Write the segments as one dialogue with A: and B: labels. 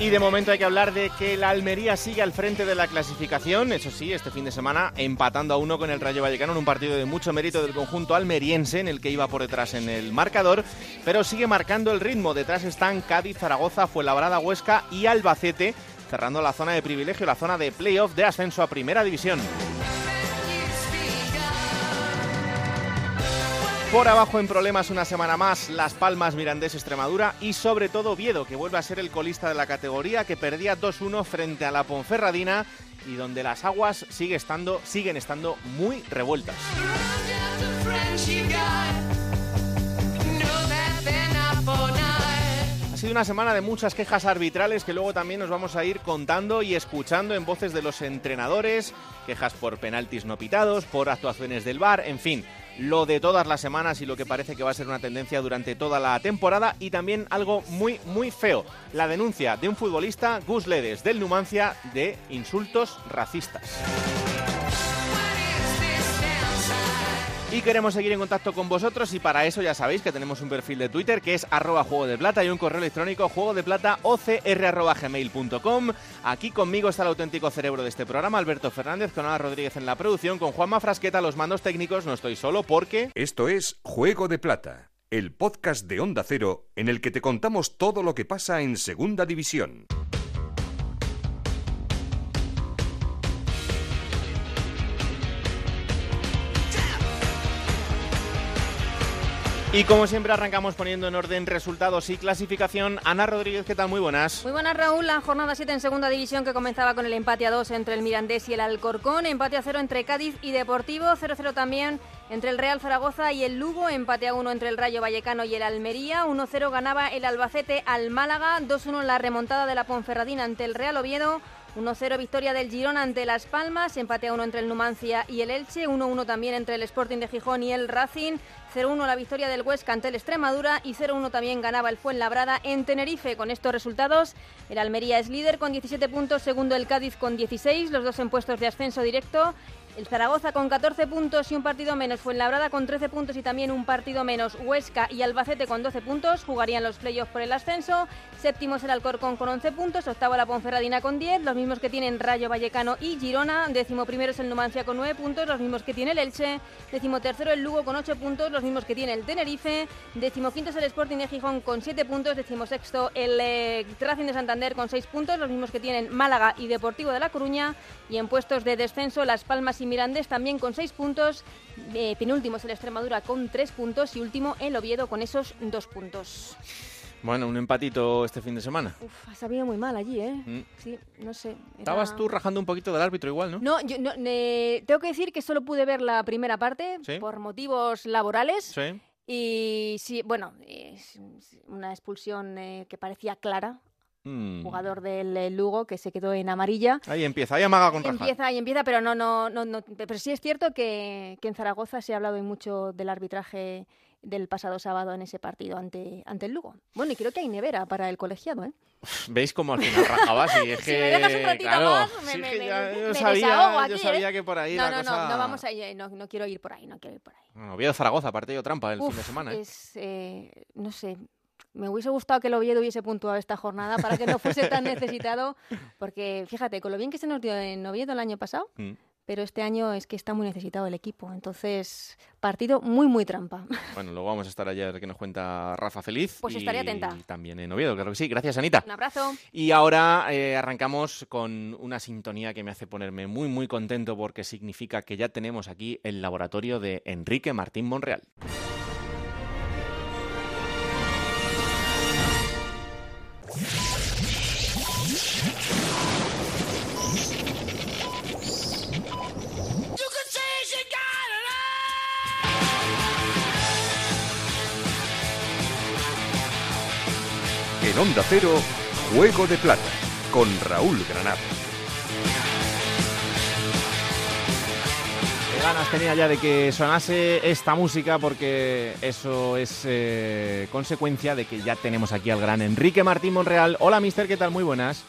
A: Y de momento hay que hablar de que la Almería sigue al frente de la clasificación, eso sí, este fin de semana empatando a uno con el Rayo Vallecano en un partido de mucho mérito del conjunto almeriense en el que iba por detrás en el marcador, pero sigue marcando el ritmo. Detrás están Cádiz, Zaragoza, Fuenlabrada, Huesca y Albacete, cerrando la zona de privilegio, la zona de playoff de ascenso a Primera División. Por abajo en problemas una semana más, Las Palmas, Mirandés, Extremadura y sobre todo Oviedo, que vuelve a ser el colista de la categoría, que perdía 2-1 frente a la Ponferradina y donde las aguas sigue estando, siguen estando muy revueltas. Ha sido una semana de muchas quejas arbitrales que luego también nos vamos a ir contando y escuchando en voces de los entrenadores, quejas por penaltis no pitados, por actuaciones del VAR, en fin, lo de todas las semanas y lo que parece que va a ser una tendencia durante toda la temporada y también algo muy muy feo, la denuncia de un futbolista, Gus Ledes, del Numancia, de insultos racistas. Y queremos seguir en contacto con vosotros y para eso ya sabéis que tenemos un perfil de Twitter que es arroba juego de plata y un correo electrónico juego de plata ocr.gmail.com. Aquí conmigo está el auténtico cerebro de este programa, Alberto Fernández, con Ana Rodríguez en la producción, con Juanma Frasqueta los mandos técnicos. No estoy solo porque...
B: Esto es Juego de Plata, el podcast de Onda Cero en el que te contamos todo lo que pasa en Segunda División.
A: Y como siempre arrancamos poniendo en orden resultados y clasificación. Ana Rodríguez, ¿qué tal? Muy buenas.
C: Muy buenas, Raúl. La jornada 7 en segunda división que comenzaba con el empate a 2 entre el Mirandés y el Alcorcón. Empate a 0 entre Cádiz y Deportivo. 0-0 también entre el Real Zaragoza y el Lugo. Empate a 1 entre el Rayo Vallecano y el Almería. 1-0 ganaba el Albacete al Málaga. 2-1 la remontada de la Ponferradina ante el Real Oviedo. 1-0 victoria del Girón ante Las Palmas, empate a 1 entre el Numancia y el Elche, 1-1 también entre el Sporting de Gijón y el Racing, 0-1 la victoria del Huesca ante el Extremadura y 0-1 también ganaba el Fuenlabrada en Tenerife. Con estos resultados, el Almería es líder con 17 puntos, segundo el Cádiz con 16, los dos en puestos de ascenso directo. El Zaragoza con 14 puntos y un partido menos. Fuenlabrada con 13 puntos y también un partido menos. Huesca y Albacete con 12 puntos. Jugarían los playoffs por el ascenso. Séptimo es el Alcorcón con 11 puntos. Octavo la Ponferradina con 10. Los mismos que tienen Rayo Vallecano y Girona. Décimo primero es el Numancia con 9 puntos. Los mismos que tiene el Elche. Décimo tercero el Lugo con 8 puntos. Los mismos que tiene el Tenerife. Décimo quinto es el Sporting de Gijón con 7 puntos. Décimo sexto el eh, Racing de Santander con 6 puntos. Los mismos que tienen Málaga y Deportivo de La Coruña. Y en puestos de descenso Las Palmas y Mirandés también con 6 puntos. Eh, penúltimo es el Extremadura con 3 puntos. Y último el Oviedo con esos 2 puntos.
A: Bueno, un empatito este fin de semana.
C: Uf, ha sabido muy mal allí, ¿eh?
A: Mm.
C: Sí, no sé. era-
A: Estabas tú rajando un poquito del árbitro igual, ¿no?
C: No, yo no, eh, tengo que decir que solo pude ver la primera parte
A: ¿Sí?
C: por motivos laborales.
A: Sí.
C: Y sí, bueno, es una expulsión eh, que parecía clara.
A: Mm.
C: Jugador del eh, Lugo que se quedó en amarilla.
A: Ahí empieza, ahí amaga con.
C: Empieza y empieza, pero no, no, no, no. Pero sí es cierto que, que en Zaragoza se ha hablado mucho del arbitraje del pasado sábado en ese partido ante, ante el Lugo. Bueno, y creo que hay nevera para el colegiado, ¿eh?
A: ¿Veis cómo al final rajabas? Y es
C: Si
A: que,
C: me dejas un ratito
A: claro,
C: más, me-
A: sí,
C: me-
A: que
C: me-
A: ya-
C: me
A: yo sabía,
C: aquí,
A: yo
C: ¿eh?
A: sabía que por ahí
C: No,
A: la
C: no,
A: cosa...
C: no, no vamos a ir, no, no quiero ir por ahí, no quiero ir por ahí.
A: Bueno, Oviedo Zaragoza, partido trampa el fin de semana. ¿eh?
C: Es, eh, no sé, me hubiese gustado que el Oviedo hubiese puntuado esta jornada para que no fuese tan necesitado, porque fíjate, con lo bien que se nos dio en Oviedo el año pasado,
A: Mm.
C: pero este año es que está muy necesitado el equipo, entonces partido muy, muy trampa.
A: Bueno, luego vamos a estar ayer que nos cuenta Rafa Feliz.
C: Pues
A: y
C: estaré atenta.
A: también en Oviedo, claro que sí. Gracias, Anita.
C: Un abrazo.
A: Y ahora eh, arrancamos con una sintonía que me hace ponerme muy, muy contento porque significa que ya tenemos aquí el laboratorio de Enrique Martín Monreal.
B: En Onda Cero, Juego de Plata, con Raúl Granado.
A: Qué ganas tenía ya de que sonase esta música porque eso es eh, consecuencia de que ya tenemos aquí al gran Enrique Martín Monreal. Hola, mister, ¿qué tal? Muy buenas.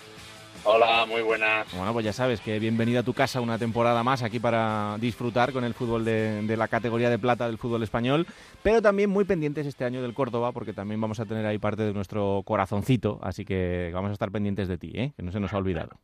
D: Hola, muy buenas.
A: Bueno, pues ya sabes que bienvenido a tu casa una temporada más aquí para disfrutar con el fútbol de, la categoría de plata del fútbol español, pero también muy pendientes este año del Córdoba porque también vamos a tener ahí parte de nuestro corazoncito, así que vamos a estar pendientes de ti, ¿eh? que no se nos ha olvidado.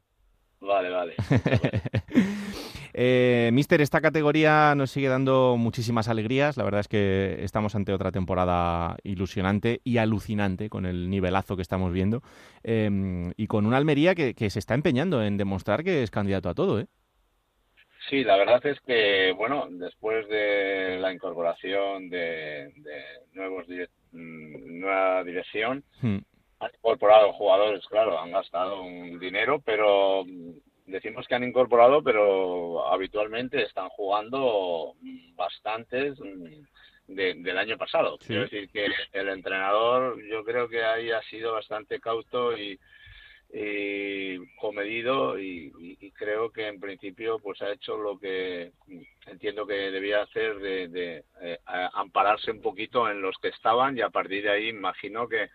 D: Vale, vale.
A: eh, Mister, esta categoría nos sigue dando muchísimas alegrías. La verdad es que estamos ante otra temporada ilusionante y alucinante con el nivelazo que estamos viendo em, y con una Almería que, se está empeñando en demostrar que es candidato a todo, ¿eh?
D: Sí, la verdad es que, bueno, después de la incorporación de, nuevos mm, nueva dirección, hmm han incorporado jugadores, claro, han gastado un dinero, pero decimos que han incorporado, pero habitualmente están jugando bastantes del año pasado. Quiero decir que el entrenador yo creo que ahí ha sido bastante cauto y, comedido y, creo que en principio pues ha hecho lo que entiendo que debía hacer de, eh, ampararse un poquito en los que estaban y a partir de ahí imagino que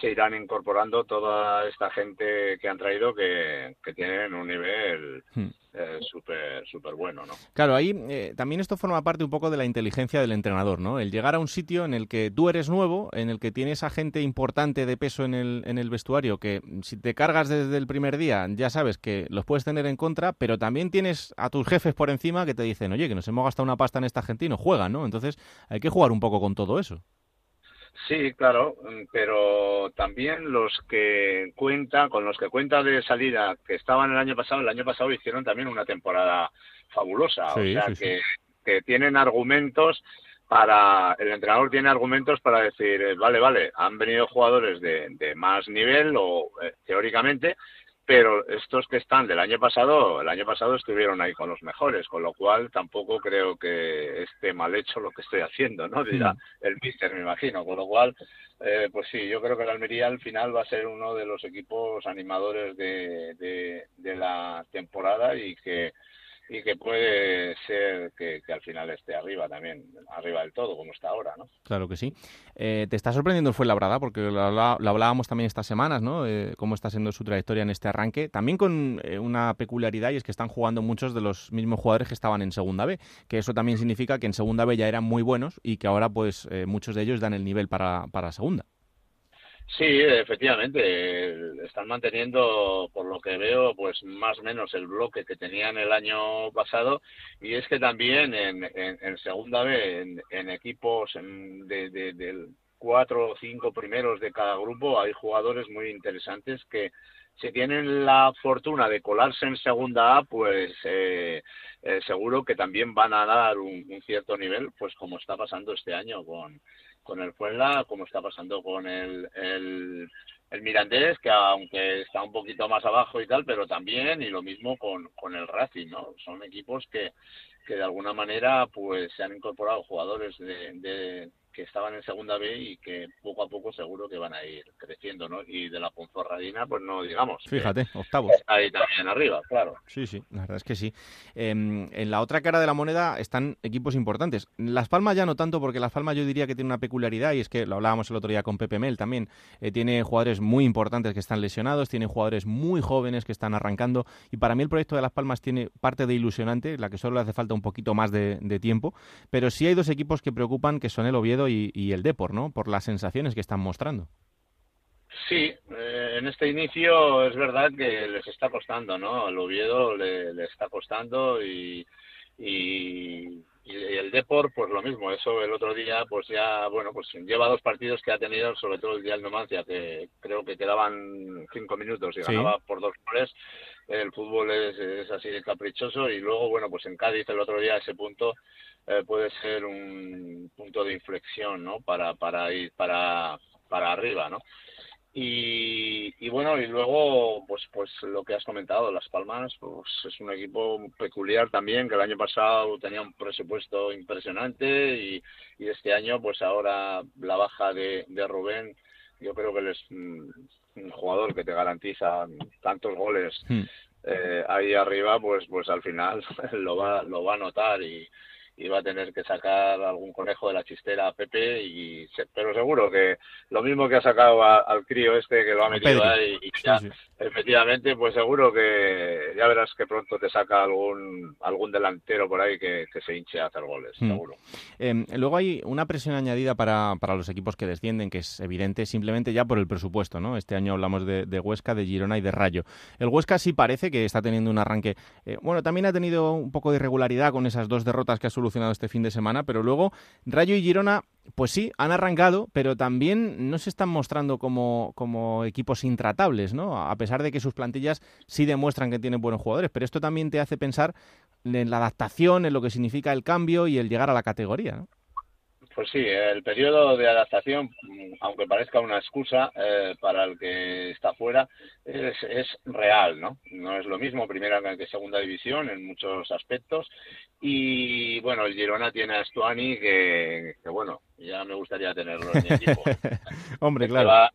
D: se irán incorporando toda esta gente que han traído que, tienen un nivel hmm. eh, súper super bueno, ¿no?
A: Claro, ahí eh, también esto forma parte un poco de la inteligencia del entrenador, ¿no? El llegar a un sitio en el que tú eres nuevo, en el que tienes a gente importante de peso en el, en el vestuario, que si te cargas desde el primer día ya sabes que los puedes tener en contra, pero también tienes a tus jefes por encima que te dicen, oye, que nos hemos gastado una pasta en esta gente y no juegan, ¿no? Entonces hay que jugar un poco con todo eso.
D: Sí, claro, pero también los que cuentan, con los que cuenta de salida, que estaban el año pasado, el año pasado hicieron también una temporada fabulosa, o sea que, que tienen argumentos para el entrenador tiene argumentos para decir vale vale han venido jugadores de, de más nivel o eh, teóricamente pero estos que están del año pasado, el año pasado estuvieron ahí con los mejores, con lo cual tampoco creo que esté mal hecho lo que estoy haciendo, ¿no? Dirá el míster, me imagino, con lo cual, eh, pues sí, yo creo que el Almería al final va a ser uno de los equipos animadores de, de la temporada y que y que puede ser que, al final esté arriba también, arriba del todo, como está ahora, ¿no?
A: Claro que sí. Eh, ¿Te está sorprendiendo el Fuenlabrada? Porque lo, hablábamos también estas semanas, ¿no? Eh, cómo está siendo su trayectoria en este arranque. También con eh, una peculiaridad y es que están jugando muchos de los mismos jugadores que estaban en Segunda B, que eso también significa que en Segunda B ya eran muy buenos y que ahora pues muchos de ellos dan el nivel para, para Segunda.
D: Sí, efectivamente, están manteniendo, por lo que veo, pues más o menos el bloque que tenían el año pasado. Y es que también en, segunda vez, en, equipos de, de, de, cuatro o cinco primeros de cada grupo, hay jugadores muy interesantes que si tienen la fortuna de colarse en segunda A, pues eh, eh, seguro que también van a dar un, un cierto nivel, pues como está pasando este año con con el Puebla, como está pasando con el, el, el, Mirandés, que aunque está un poquito más abajo y tal, pero también, y lo mismo con, con el Racing, ¿no? Son equipos que, que de alguna manera pues se han incorporado jugadores de, que estaban en segunda B y que poco a poco seguro que van a ir creciendo, ¿no? Y de la Ponzorradina, pues no digamos.
A: Fíjate, octavos.
D: Ahí también arriba, claro.
A: Sí, sí, la verdad es que sí. Em, en la otra cara de la moneda están equipos importantes. Las Palmas ya no tanto, porque Las Palmas yo diría que tiene una peculiaridad y es que lo hablábamos el otro día con Pepe Mel también. Eh, tiene jugadores muy importantes que están lesionados, tiene jugadores muy jóvenes que están arrancando y para mí el proyecto de Las Palmas tiene parte de ilusionante, la que solo le hace falta un poquito más de, de tiempo, pero sí hay dos equipos que preocupan, que son el Oviedo y, el Depor, ¿no? Por las sensaciones que están mostrando.
D: Sí, eh, en este inicio es verdad que les está costando, ¿no? Al Oviedo le, está costando y, y, el Depor, pues lo mismo. Eso el otro día, pues ya, bueno, pues lleva dos partidos que ha tenido, sobre todo el día del Numancia, que creo que quedaban cinco minutos y ganaba por dos goles. El fútbol es, es así de caprichoso y luego, bueno, pues en Cádiz el otro día ese punto eh, puede ser un punto de inflexión, ¿no? Para, para ir para, para arriba, ¿no? Y, y, bueno, y luego, pues, pues lo que has comentado, Las Palmas, pues es un equipo peculiar también, que el año pasado tenía un presupuesto impresionante y, y este año, pues ahora la baja de, de Rubén, yo creo que les, mm, un jugador que te garantiza tantos goles hmm. eh, ahí arriba, pues pues al final lo va lo va a notar y, va a tener que sacar algún conejo de la chistera a Pepe y pero seguro que lo mismo que ha sacado al crío este que lo ha metido ahí y ya, efectivamente pues seguro que ya verás que pronto te saca algún algún delantero por ahí que, se hinche a hacer goles hmm. seguro.
A: Em, luego hay una presión añadida para, para los equipos que descienden que es evidente simplemente ya por el presupuesto no este año hablamos de, Huesca de Girona y de Rayo. El Huesca sí parece que está teniendo un arranque eh, bueno también ha tenido un poco de irregularidad con esas dos derrotas que ha solucionado este fin de semana, pero luego Rayo y Girona, pues sí, han arrancado, pero también no se están mostrando como, como equipos intratables, ¿no? A pesar de que sus plantillas sí demuestran que tienen buenos jugadores, pero esto también te hace pensar en la adaptación, en lo que significa el cambio y el llegar a la categoría.
D: Pues sí, el periodo de adaptación, aunque parezca una excusa eh, para el que está fuera, es, real, ¿no? No es lo mismo primera que segunda división en muchos aspectos. Y bueno, el Girona tiene a Stuani que, bueno, ya me gustaría tenerlo en mi equipo.
A: Hombre, claro.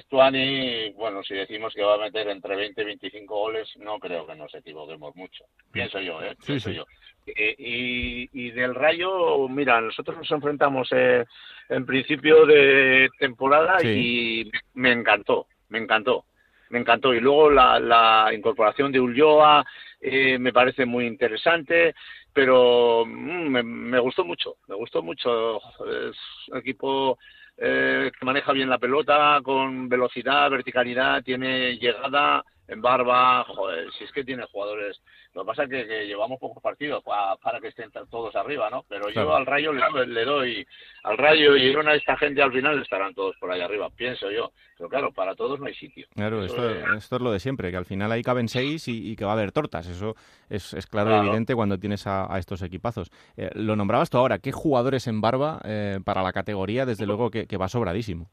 D: Stuani, bueno, si decimos que va a meter entre 20 y 25 goles, no creo que nos equivoquemos mucho. Pienso yo, ¿eh? Pienso yo. Eh, y, del Rayo, mira, nosotros nos enfrentamos eh, en principio de temporada y me encantó, me encantó, me encantó. Y luego la, incorporación de Ulloa eh, me parece muy interesante, pero mm, me, me, gustó mucho, me gustó mucho. Es un equipo que maneja bien la pelota, con velocidad, verticalidad, tiene llegada en barba, joder, si es que tiene jugadores lo que pasa es que, llevamos pocos partidos para, que estén todos arriba, ¿no? Pero yo al Rayo le, doy, al Rayo y a esta gente al final estarán todos por ahí arriba, pienso yo. Pero claro, para todos no hay sitio.
A: Claro, esto, es lo de siempre, que al final ahí caben seis y, que va a haber tortas. Eso es, claro, y evidente cuando tienes a, estos equipazos. Eh, lo nombrabas tú ahora, ¿qué jugadores en barba eh, para la categoría? Desde luego que va sobradísimo.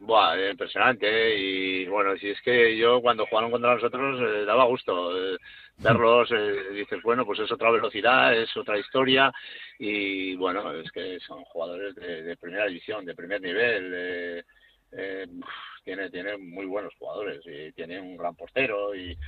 D: Buah, impresionante. ¿eh? Y bueno, si es que yo cuando jugaron contra nosotros eh, daba gusto eh, verlos. dices, bueno, pues es otra velocidad, es otra historia. Y bueno, es que son jugadores de, primera división, de primer nivel. tiene, tiene muy buenos jugadores y tiene un gran portero. Y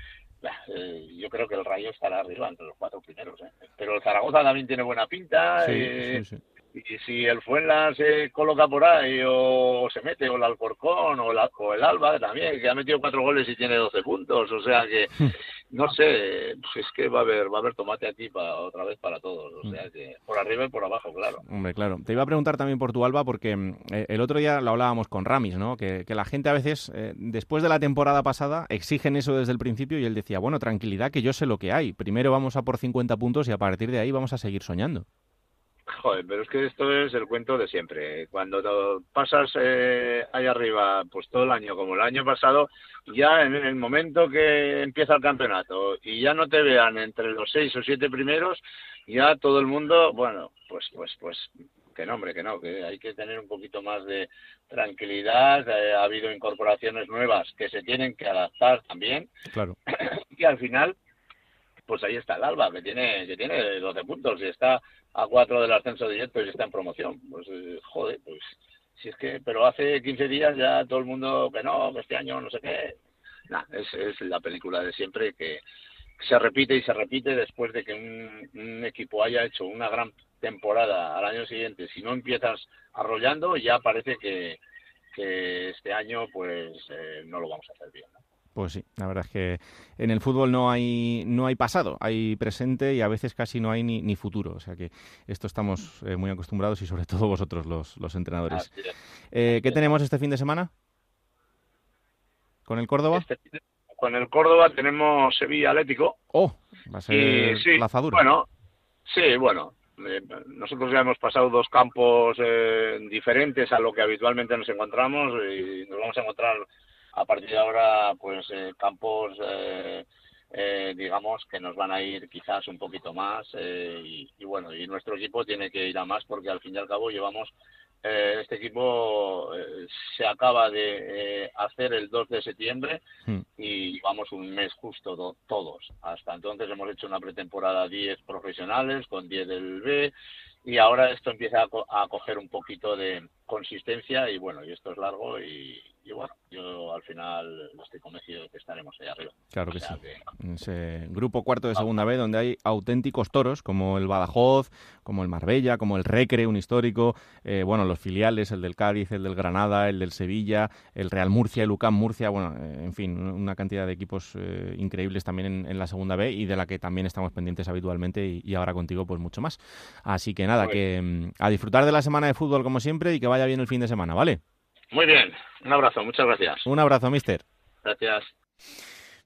D: yo creo que el Rayo estará arriba entre los cuatro primeros. Pero el Zaragoza también tiene buena pinta. Sí, sí, sí y si el Fuenla se coloca por ahí o se mete, o el Alcorcón o, el Alba también, que ha metido cuatro goles y tiene doce puntos, o sea que no sé, pues es que va a haber va a haber tomate aquí para, otra vez para todos, o sea que por arriba y por abajo, claro.
A: Hombre, claro. Te iba a preguntar también por tu Alba porque mm, eh, el otro día lo hablábamos con Ramis, ¿no? Que, la gente a veces, eh, después de la temporada pasada, exigen eso desde el principio y él decía, bueno, tranquilidad que yo sé lo que hay, primero vamos a por 50 puntos y a partir de ahí vamos a seguir soñando.
D: Joder, pero es que esto es el cuento de siempre. Cuando pasas eh, ahí arriba, pues todo el año, como el año pasado, ya en el momento que empieza el campeonato y ya no te vean entre los seis o siete primeros, ya todo el mundo, bueno, pues, pues, pues, que no, hombre, que no, que hay que tener un poquito más de tranquilidad. Eh, ha habido incorporaciones nuevas que se tienen que adaptar también.
A: Claro.
D: Y al final, pues ahí está el Alba, que tiene, que tiene 12 puntos y está a cuatro del ascenso directo y está en promoción. Pues eh, joder, pues si es que, pero hace 15 días ya todo el mundo que no, que este año no sé qué. Nah, es, es la película de siempre que se repite y se repite después de que un, equipo haya hecho una gran temporada al año siguiente. Si no empiezas arrollando, ya parece que, que este año pues eh, no lo vamos a hacer bien.
A: Pues sí, la verdad es que en el fútbol no hay, no hay pasado, hay presente y a veces casi no hay ni, ni futuro. O sea que esto estamos eh, muy acostumbrados y sobre todo vosotros los, los entrenadores. Eh, ¿Qué tenemos este fin de semana? ¿Con el Córdoba? Este
D: con el Córdoba tenemos Sevilla Atlético.
A: Oh, va a ser sí,
D: Bueno, sí, bueno. Eh, nosotros ya hemos pasado dos campos diferentes a lo que habitualmente nos encontramos y nos vamos a encontrar a partir de ahora, pues eh, campos, eh, eh, digamos, que nos van a ir quizás un poquito más y, bueno, y nuestro equipo tiene que ir a más porque al fin y al cabo llevamos este equipo se acaba de hacer el 2 de septiembre hmm. y llevamos un mes justo todos. Hasta entonces hemos hecho una pretemporada 10 profesionales con 10 del B y ahora esto empieza a, a coger un poquito de consistencia y bueno, y esto es largo y, y bueno, yo al final estoy convencido de que estaremos ahí arriba.
A: Claro que sí. Ese grupo cuarto de segunda B donde hay auténticos toros como el Badajoz, como el Marbella, como el Recre, un histórico, eh, bueno, los filiales, el del Cádiz, el del Granada, el del Sevilla, el Real Murcia, el UCAM Murcia, bueno, eh, en fin, una cantidad de equipos eh, increíbles también en, la segunda B y de la que también estamos pendientes habitualmente y, ahora contigo pues mucho más. Así que nada, que mm, a disfrutar de la semana de fútbol como siempre y que vaya bien el fin de semana, ¿vale?
D: Muy bien, un abrazo, muchas gracias.
A: Un abrazo, mister.
D: Gracias.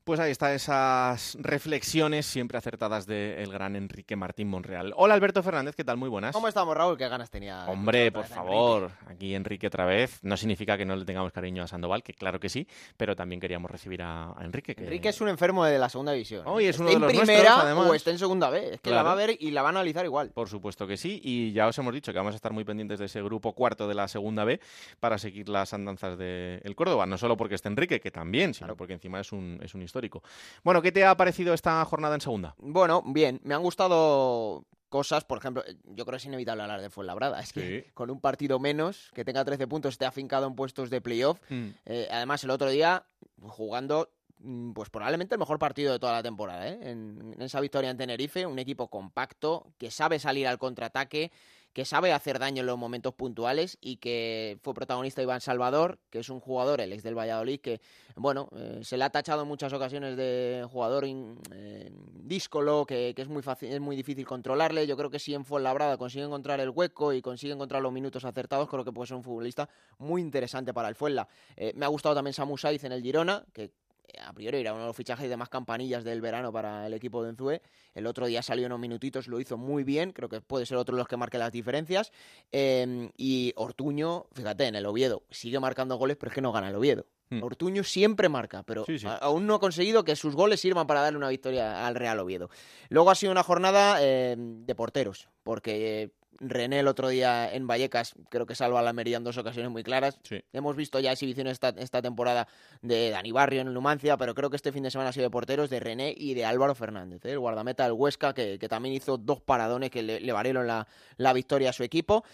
A: Pues ahí están esas reflexiones siempre acertadas del gran Enrique Martín Monreal. Hola Alberto Fernández, ¿qué tal? Muy buenas.
E: ¿Cómo estamos, Raúl? ¿Qué ganas tenía?
A: Hombre, por favor, aquí Enrique otra vez. No significa que no le tengamos cariño a Sandoval, que claro que sí, pero también queríamos recibir a, Enrique.
E: Enrique es un enfermo de la segunda división.
A: Hoy es uno
E: de
A: los
E: en primera o está en segunda B. Es que la va a ver y la va a analizar igual.
A: Por supuesto que sí, y ya os hemos dicho que vamos a estar muy pendientes de ese grupo cuarto de la segunda B para seguir las andanzas del Córdoba. No solo porque esté Enrique, que también, sino porque encima es un, es un histórico. Bueno, bueno, ¿qué te ha parecido esta jornada en segunda?
E: Bueno, bien, me han gustado cosas, por ejemplo, yo creo que es inevitable hablar de Fuenlabrada, es que con un partido menos, que tenga 13 puntos, esté afincado en puestos de playoff, mm. eh, además el otro día jugando mm, pues probablemente el mejor partido de toda la temporada, ¿eh? en, esa victoria en Tenerife, un equipo compacto, que sabe salir al contraataque, que sabe hacer daño en los momentos puntuales y que fue protagonista Iván Salvador, que es un jugador, el ex del Valladolid, que, bueno, eh, se le ha tachado en muchas ocasiones de jugador eh, díscolo, que, es, muy fácil, es muy difícil controlarle. Yo creo que si en Fuenlabrada consigue encontrar el hueco y consigue encontrar los minutos acertados, creo que puede ser un futbolista muy interesante para el Fuenla. Eh, me ha gustado también Samu Saiz en el Girona, que a priori era uno de los fichajes de más campanillas del verano para el equipo de Enzue. El otro día salió unos minutitos, lo hizo muy bien, creo que puede ser otro de los que marque las diferencias. Em, y Ortuño, fíjate, en el Oviedo sigue marcando goles, pero es que no gana el Oviedo. Hmm. Ortuño siempre marca, pero aún no ha conseguido que sus goles sirvan para darle una victoria al Real Oviedo. Luego ha sido una jornada em, de porteros, porque René el otro día en Vallecas creo que salva a la Almería en dos ocasiones muy claras. Hemos visto ya exhibiciones esta, esta temporada de Dani Barrio en el Numancia, pero creo que este fin de semana ha sido de porteros de René y de Álvaro Fernández, ¿eh? el guardameta del Huesca, que, también hizo dos paradones que le, valieron la, victoria a su equipo.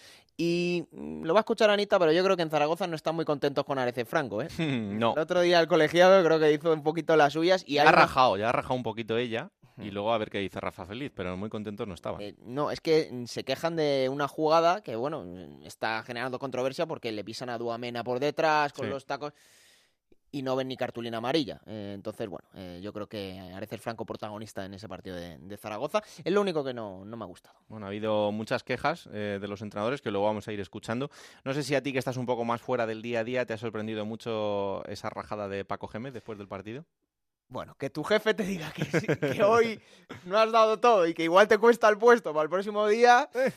E: Y mm, lo va a escuchar Anita, pero yo creo que en Zaragoza no están muy contentos con Arece Franco. ¿eh?
A: no.
E: El otro día el colegiado creo que hizo un poquito las suyas. y
A: Ha rajado, ya ha rajado un poquito ella. Y luego a ver qué dice Rafa Feliz, pero muy contentos no estaba.
E: Eh, no, es que se quejan de una jugada que, bueno, está generando controversia porque le pisan a Duamena por detrás con los tacos y no ven ni cartulina amarilla. Eh, entonces, bueno, eh, yo creo que Areces Franco protagonista en ese partido de, Zaragoza. Es lo único que no, me ha gustado.
A: Bueno, ha habido muchas quejas de los entrenadores que luego vamos a ir escuchando. No sé si a ti que estás un poco más fuera del día a día te ha sorprendido mucho esa rajada de Paco Gémez después del partido.
E: Bueno, que tu jefe te diga que, hoy no has dado todo y que igual te cuesta el puesto para el próximo día, eh.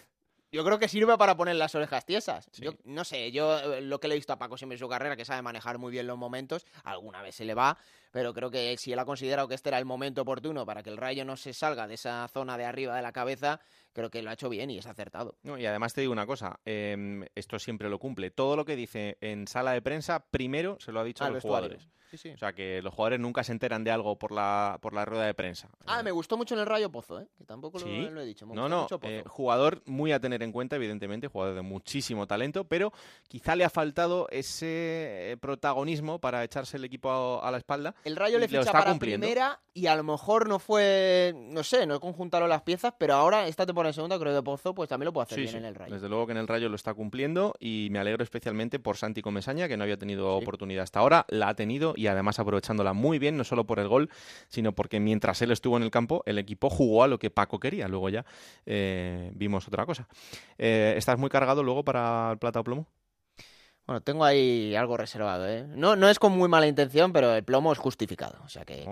E: Yo creo que sirve para poner las orejas tiesas. Yo no sé, yo eh, lo que le he visto a Paco siempre en su carrera, que sabe manejar muy bien los momentos, alguna vez se le va, pero creo que si él ha considerado que este era el momento oportuno para que el rayo no se salga de esa zona de arriba de la cabeza, creo que lo ha hecho bien y es acertado.
A: y además te digo una cosa, em, esto siempre lo cumple. Todo lo que dice en sala de prensa, primero se lo ha dicho a los jugadores. O sea, que los jugadores nunca se enteran de algo por la, por la rueda de prensa.
E: Ah, me gustó mucho en el Rayo Pozo, ¿eh? que tampoco lo, he dicho.
A: no, no, eh, jugador muy a tener en cuenta, evidentemente, jugador de muchísimo talento, pero quizá le ha faltado ese eh, protagonismo para echarse el equipo a, la espalda.
E: El Rayo le ficha para primera y a lo mejor no fue, no sé, no conjuntaron las piezas, pero ahora esta temporada en segunda, creo que Pozo, pues también lo puede hacer bien en el Rayo.
A: Desde luego que en el Rayo lo está cumpliendo y me alegro especialmente por Santi Comesaña, que no había tenido oportunidad hasta ahora, la ha tenido y además aprovechándola muy bien, no solo por el gol, sino porque mientras él estuvo en el campo, el equipo jugó a lo que Paco quería. Luego ya eh, vimos otra cosa. Eh, ¿Estás muy cargado luego para el plata o plomo?
E: Bueno, tengo ahí algo reservado, ¿eh? No, no es con muy mala intención, pero el plomo es justificado. O sea que,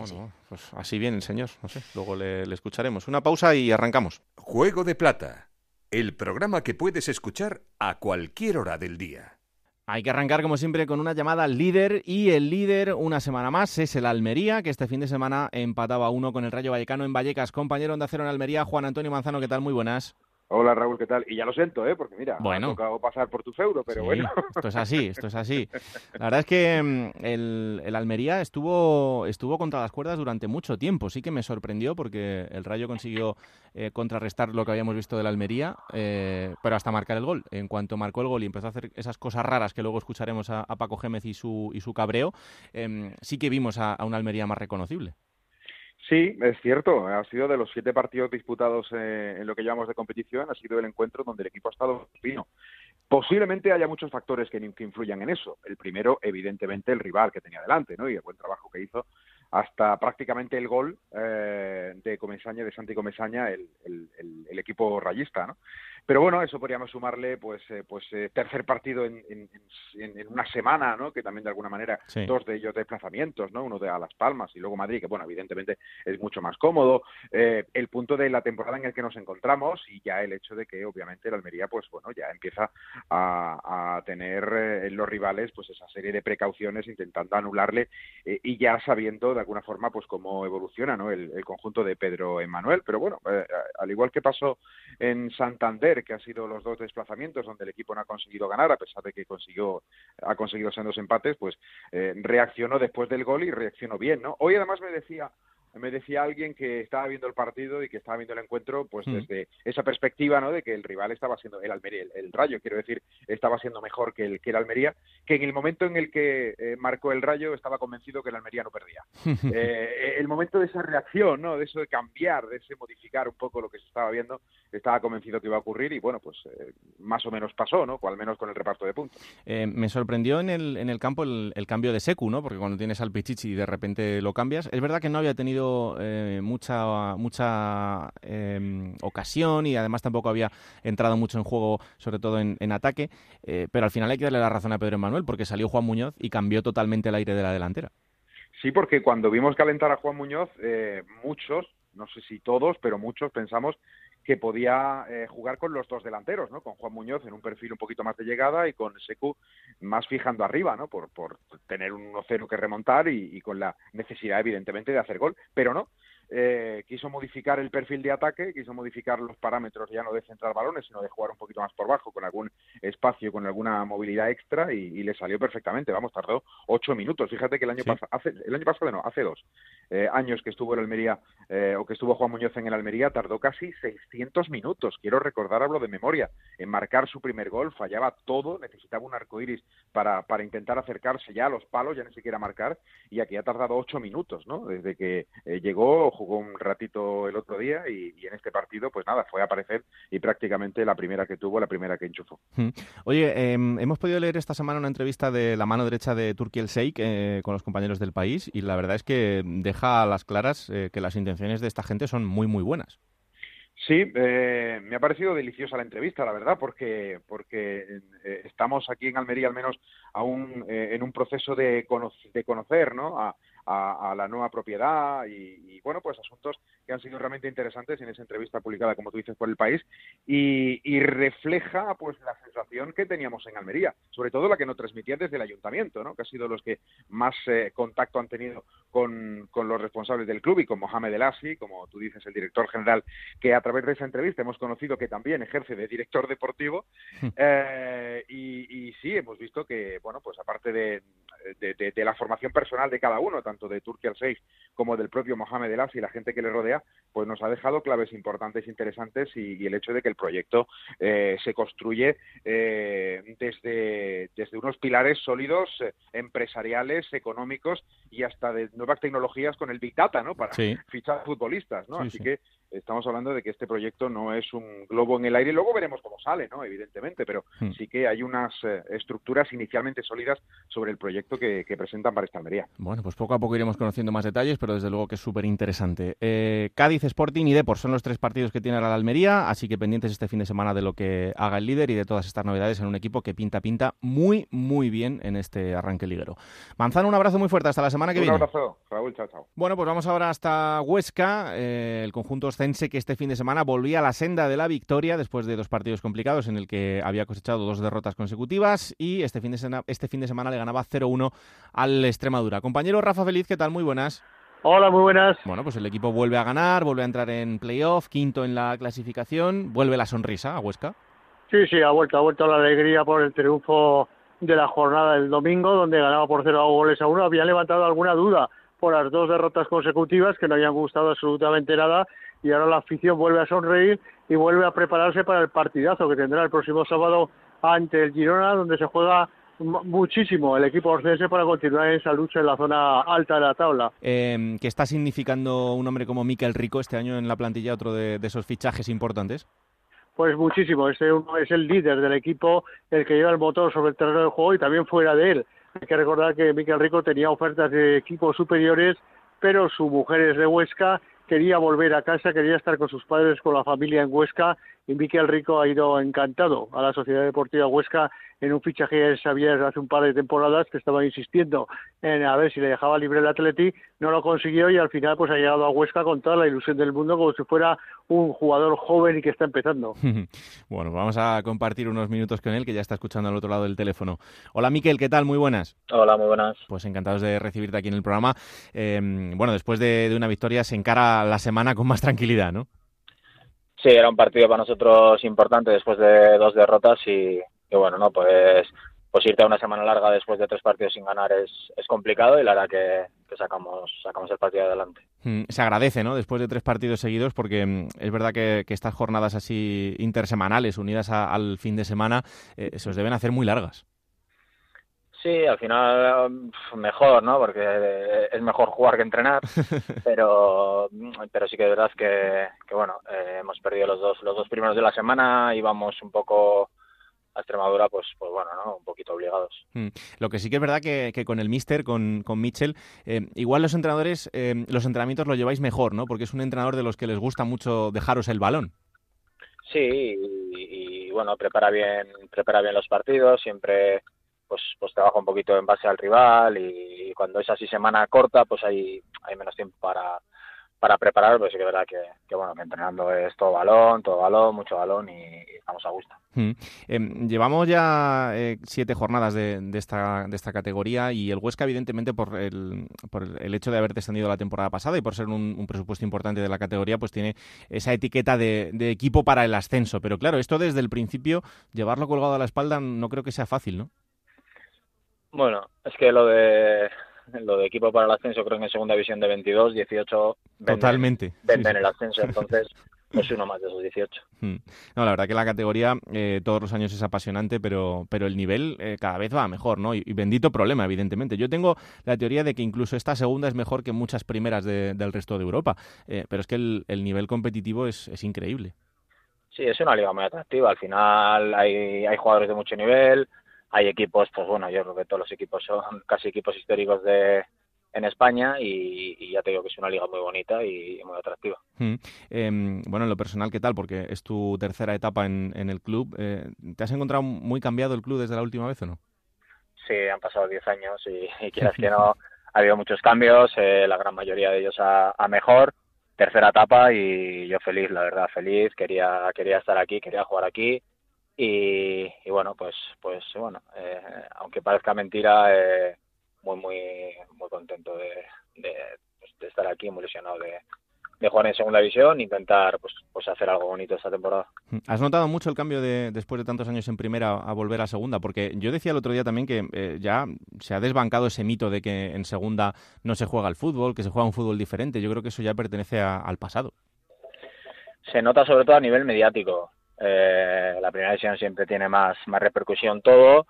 A: pues así viene el señor, no sé. Luego le escucharemos. Una pausa y arrancamos.
B: Juego de Plata, el programa que puedes escuchar a cualquier hora del día.
A: Hay que arrancar como siempre con una llamada al líder y el líder una semana más es el Almería, que este fin de semana empataba uno con el Rayo Vallecano en Vallecas. Compañero Onda Cero en Almería, Juan Antonio Manzano, ¿qué tal? Muy buenas.
F: Hola Raúl, ¿qué tal? Y ya lo siento, ¿eh? Porque mira,
A: bueno.
F: ha tocado pasar por tu feudo, pero bueno.
A: Esto es así, esto es así. La verdad es que mm, el, Almería estuvo, estuvo contra las cuerdas durante mucho tiempo. Sí que me sorprendió porque el Rayo consiguió eh, contrarrestar lo que habíamos visto del Almería, eh, pero hasta marcar el gol. En cuanto marcó el gol y empezó a hacer esas cosas raras que luego escucharemos a, Paco Gémez y su, y su cabreo, em, sí que vimos a, a una Almería más reconocible.
F: Sí, es cierto. Ha sido de los siete partidos disputados eh, en lo que llamamos de competición, ha sido el encuentro donde el equipo ha estado fino. Posiblemente haya muchos factores que, que, influyan en eso. El primero, evidentemente, el rival que tenía delante, ¿no? Y el buen trabajo que hizo hasta prácticamente el gol eh, de Comesaña, de Santi Comesaña, el, el, el, equipo rayista, ¿no? Pero bueno, eso podríamos sumarle, pues, eh, pues eh, tercer partido en, en, en, una semana, ¿no? Que también de alguna manera dos de ellos desplazamientos, ¿no? Uno de a Las Palmas y luego Madrid, que bueno, evidentemente es mucho más cómodo. Eh, el punto de la temporada en el que nos encontramos y ya el hecho de que obviamente el Almería, pues bueno, ya empieza a, a tener en los rivales, pues esa serie de precauciones intentando anularle y ya sabiendo de alguna forma, pues cómo evoluciona, ¿no? El, el conjunto de Pedro Emanuel. Pero bueno, al igual que pasó en Santander que ha sido los dos desplazamientos donde el equipo no ha conseguido ganar, a pesar de que consiguió, ha conseguido ser dos empates, pues eh, reaccionó después del gol y reaccionó bien, ¿no? Hoy además me decía me decía alguien que estaba viendo el partido y que estaba viendo el encuentro, pues mm. desde esa perspectiva, ¿no? De que el rival estaba siendo el Almería, el, Rayo, quiero decir, estaba siendo mejor que el que el Almería, que en el momento en el que eh, marcó el Rayo estaba convencido que el Almería no perdía. eh, el momento de esa reacción, ¿no? De eso de cambiar, de ese modificar un poco lo que se estaba viendo, estaba convencido que iba a ocurrir y bueno, pues eh, más o menos pasó, ¿no? O al menos con el reparto de puntos.
A: Eh, me sorprendió en el, en el campo el, el, cambio de Secu, ¿no? Porque cuando tienes al Pichichi y de repente lo cambias, es verdad que no había tenido eh, mucha, mucha em, ocasión y además tampoco había entrado mucho en juego, sobre todo en, ataque, eh, pero al final hay que darle la razón a Pedro Manuel porque salió Juan Muñoz y cambió totalmente el aire de la delantera.
F: Sí, porque cuando vimos calentar a Juan Muñoz, eh, muchos, no sé si todos, pero muchos pensamos que podía jugar con los dos delanteros, ¿no? Con Juan Muñoz en un perfil un poquito más de llegada y con Secu más fijando arriba, ¿no? Por, por tener un 1-0 que remontar y, y, con la necesidad, evidentemente, de hacer gol. Pero no, eh, quiso modificar el perfil de ataque, quiso modificar los parámetros ya no de centrar balones, sino de jugar un poquito más por bajo, con algún espacio, con alguna movilidad extra y, le salió perfectamente. Vamos, tardó ocho minutos. Fíjate que el año pasado, hace, el año pasado no, hace dos eh, años que estuvo en Almería eh, o que estuvo Juan Muñoz en el Almería, tardó casi 600 minutos. Quiero recordar, hablo de memoria, en marcar su primer gol, fallaba todo, necesitaba un arco iris para, para intentar acercarse ya a los palos, ya ni siquiera marcar, y aquí ha tardado ocho minutos, ¿no? Desde que llegó jugó un ratito el otro día y, en este partido, pues nada, fue a aparecer y prácticamente la primera que tuvo, la primera que enchufó.
A: Oye, em, hemos podido leer esta semana una entrevista de la mano derecha de Turkiel Sheikh eh, con los compañeros del país y la verdad es que deja a las claras eh, que las intenciones de esta gente son muy, muy buenas.
F: Sí, eh, me ha parecido deliciosa la entrevista, la verdad, porque porque estamos aquí en Almería al menos aún en un proceso de, de conocer, ¿no? A, a, la nueva propiedad y, bueno, pues asuntos que han sido realmente interesantes en esa entrevista publicada, como tú dices, por el país y, refleja pues la sensación que teníamos en Almería, sobre todo la que nos transmitía desde el ayuntamiento, ¿no? que ha sido los que más eh, contacto han tenido con, con, los responsables del club y con Mohamed El Asi, como tú dices, el director general, que a través de esa entrevista hemos conocido que también ejerce de director deportivo eh, y, y, sí, hemos visto que, bueno, pues aparte de, de, de la formación personal de cada uno, tanto de Turquía al 6 como del propio Mohamed El y la gente que le rodea, pues nos ha dejado claves importantes, interesantes y, el hecho de que el proyecto eh, se construye eh, desde, desde unos pilares sólidos, eh, empresariales, económicos y hasta de nuevas tecnologías con el Big Data, ¿no? Para fichar futbolistas, ¿no? Así que estamos hablando de que este proyecto no es un globo en el aire. Luego veremos cómo sale, ¿no? Evidentemente, pero hmm. sí que hay unas estructuras inicialmente sólidas sobre el proyecto que, que presentan para esta Almería.
A: Bueno, pues poco a poco iremos conociendo más detalles, pero desde luego que es súper interesante. Eh, Cádiz, Sporting y Depor son los tres partidos que tiene la Almería, así que pendientes este fin de semana de lo que haga el líder y de todas estas novedades en un equipo que pinta, pinta muy, muy bien en este arranque liguero. Manzano, un abrazo muy fuerte, hasta la semana que viene.
F: Un abrazo, Raúl, chao, chao.
A: Bueno, pues vamos ahora hasta Huesca, eh, el conjunto oscense que este fin de semana volvía a la senda de la victoria después de dos partidos complicados en el que había cosechado dos derrotas consecutivas y este fin de, semana, este fin de semana le ganaba 0-1 al Extremadura. Compañero Rafa Feliz, ¿qué tal? Muy buenas.
G: Hola, muy buenas.
A: Bueno, pues el equipo vuelve a ganar, vuelve a entrar en playoff, quinto en la clasificación, vuelve la sonrisa a Huesca.
G: Sí, sí, ha vuelto, ha vuelto la alegría por el triunfo de la jornada del domingo, donde ganaba por cero goles a uno. Había levantado alguna duda por las dos derrotas consecutivas que no habían gustado absolutamente nada y ahora la afición vuelve a sonreír y vuelve a prepararse para el partidazo que tendrá el próximo sábado ante el Girona, donde se juega muchísimo el equipo orcense para continuar en esa lucha en la zona alta de la tabla.
A: Eh, ¿Qué está significando un hombre como Miquel Rico este año en la plantilla, otro de, esos fichajes importantes?
G: Pues muchísimo, este es el líder del equipo, el que lleva el motor sobre el terreno del juego y también fuera de él. Hay que recordar que Miquel Rico tenía ofertas de equipos superiores, pero su mujer es de Huesca, quería volver a casa, quería estar con sus padres, con la familia en Huesca, y Miquel Rico ha ido encantado a la Sociedad Deportiva Huesca en un fichaje que sabía hace un par de temporadas que estaba insistiendo en a ver si le dejaba libre el Atleti, no lo consiguió y al final pues ha llegado a Huesca con toda la ilusión del mundo como si fuera un jugador joven y que está empezando.
A: bueno, vamos a compartir unos minutos con él que ya está escuchando al otro lado del teléfono. Hola Miquel, ¿qué tal? Muy buenas.
H: Hola, muy buenas.
A: Pues encantados de recibirte aquí en el programa. Em, bueno, después de, de una victoria se encara la semana con más tranquilidad, ¿no?
H: Sí, era un partido para nosotros importante después de dos derrotas y, bueno, no, pues pues irte a una semana larga después de tres partidos sin ganar es, es complicado y la verdad que, que sacamos, sacamos el partido adelante.
A: Mm, se agradece, ¿no? Después de tres partidos seguidos, porque mm, es verdad que, estas jornadas así intersemanales, unidas al fin de semana, eh, se os deben hacer muy largas.
H: Sí, al final mejor, ¿no? Porque es mejor jugar que entrenar, pero pero sí que es verdad que, que bueno, eh, hemos perdido los dos los dos primeros de la semana, íbamos un poco a Extremadura, pues, pues bueno, ¿no? Un poquito obligados.
A: Mm. Lo que sí que es verdad que, que con el Mister, con, con Mitchell, eh, igual los entrenadores, eh, los entrenamientos los lleváis mejor, ¿no? Porque es un entrenador de los que les gusta mucho dejaros el balón.
H: Sí, y, y bueno, prepara bien, prepara bien los partidos, siempre pues, pues trabaja un poquito en base al rival y, cuando es así semana corta, pues hay, menos tiempo para, para preparar, pues sí que es verdad que, bueno, que entrenando es todo balón, todo balón, mucho balón y, estamos a gusto.
A: Mm. Eh, llevamos ya eh, siete jornadas de, de, esta, de esta categoría y el Huesca, evidentemente, por el, por el hecho de haber descendido la temporada pasada y por ser un, un presupuesto importante de la categoría, pues tiene esa etiqueta de, equipo para el ascenso. Pero claro, esto desde el principio, llevarlo colgado a la espalda, no creo que sea fácil, ¿no?
H: Bueno, es que lo de lo de equipo para el ascenso creo que en segunda división de 22, 18
A: venden, Totalmente.
H: venden sí, el ascenso, entonces es uno más de esos 18.
A: Hmm. No, la verdad que la categoría eh, todos los años es apasionante, pero, pero el nivel eh, cada vez va mejor, ¿no? Y, y, bendito problema, evidentemente. Yo tengo la teoría de que incluso esta segunda es mejor que muchas primeras de, del resto de Europa, eh, pero es que el, el nivel competitivo es, es, increíble.
H: Sí, es una liga muy atractiva. Al final hay, hay jugadores de mucho nivel, hay equipos, pues bueno, yo creo que todos los equipos son casi equipos históricos de en España y, y ya te digo que es una liga muy bonita y, muy atractiva.
A: Mm. Eh, bueno, en lo personal, ¿qué tal? Porque es tu tercera etapa en, en el club. Eh, ¿Te has encontrado muy cambiado el club desde la última vez o no?
H: Sí, han pasado 10 años y, y quieras que no, ha habido muchos cambios, eh, la gran mayoría de ellos a, a mejor. Tercera etapa y yo feliz, la verdad, feliz. Quería, quería estar aquí, quería jugar aquí y, y bueno pues pues bueno eh, aunque parezca mentira eh, muy muy muy contento de, de, pues, de, estar aquí muy ilusionado de, de jugar en segunda división intentar pues pues hacer algo bonito esta temporada.
A: Has notado mucho el cambio de después de tantos años en primera a volver a segunda porque yo decía el otro día también que eh, ya se ha desbancado ese mito de que en segunda no se juega el fútbol que se juega un fútbol diferente. Yo creo que eso ya pertenece a, al pasado.
H: Se nota sobre todo a nivel mediático eh, la primera división siempre tiene más, más repercusión todo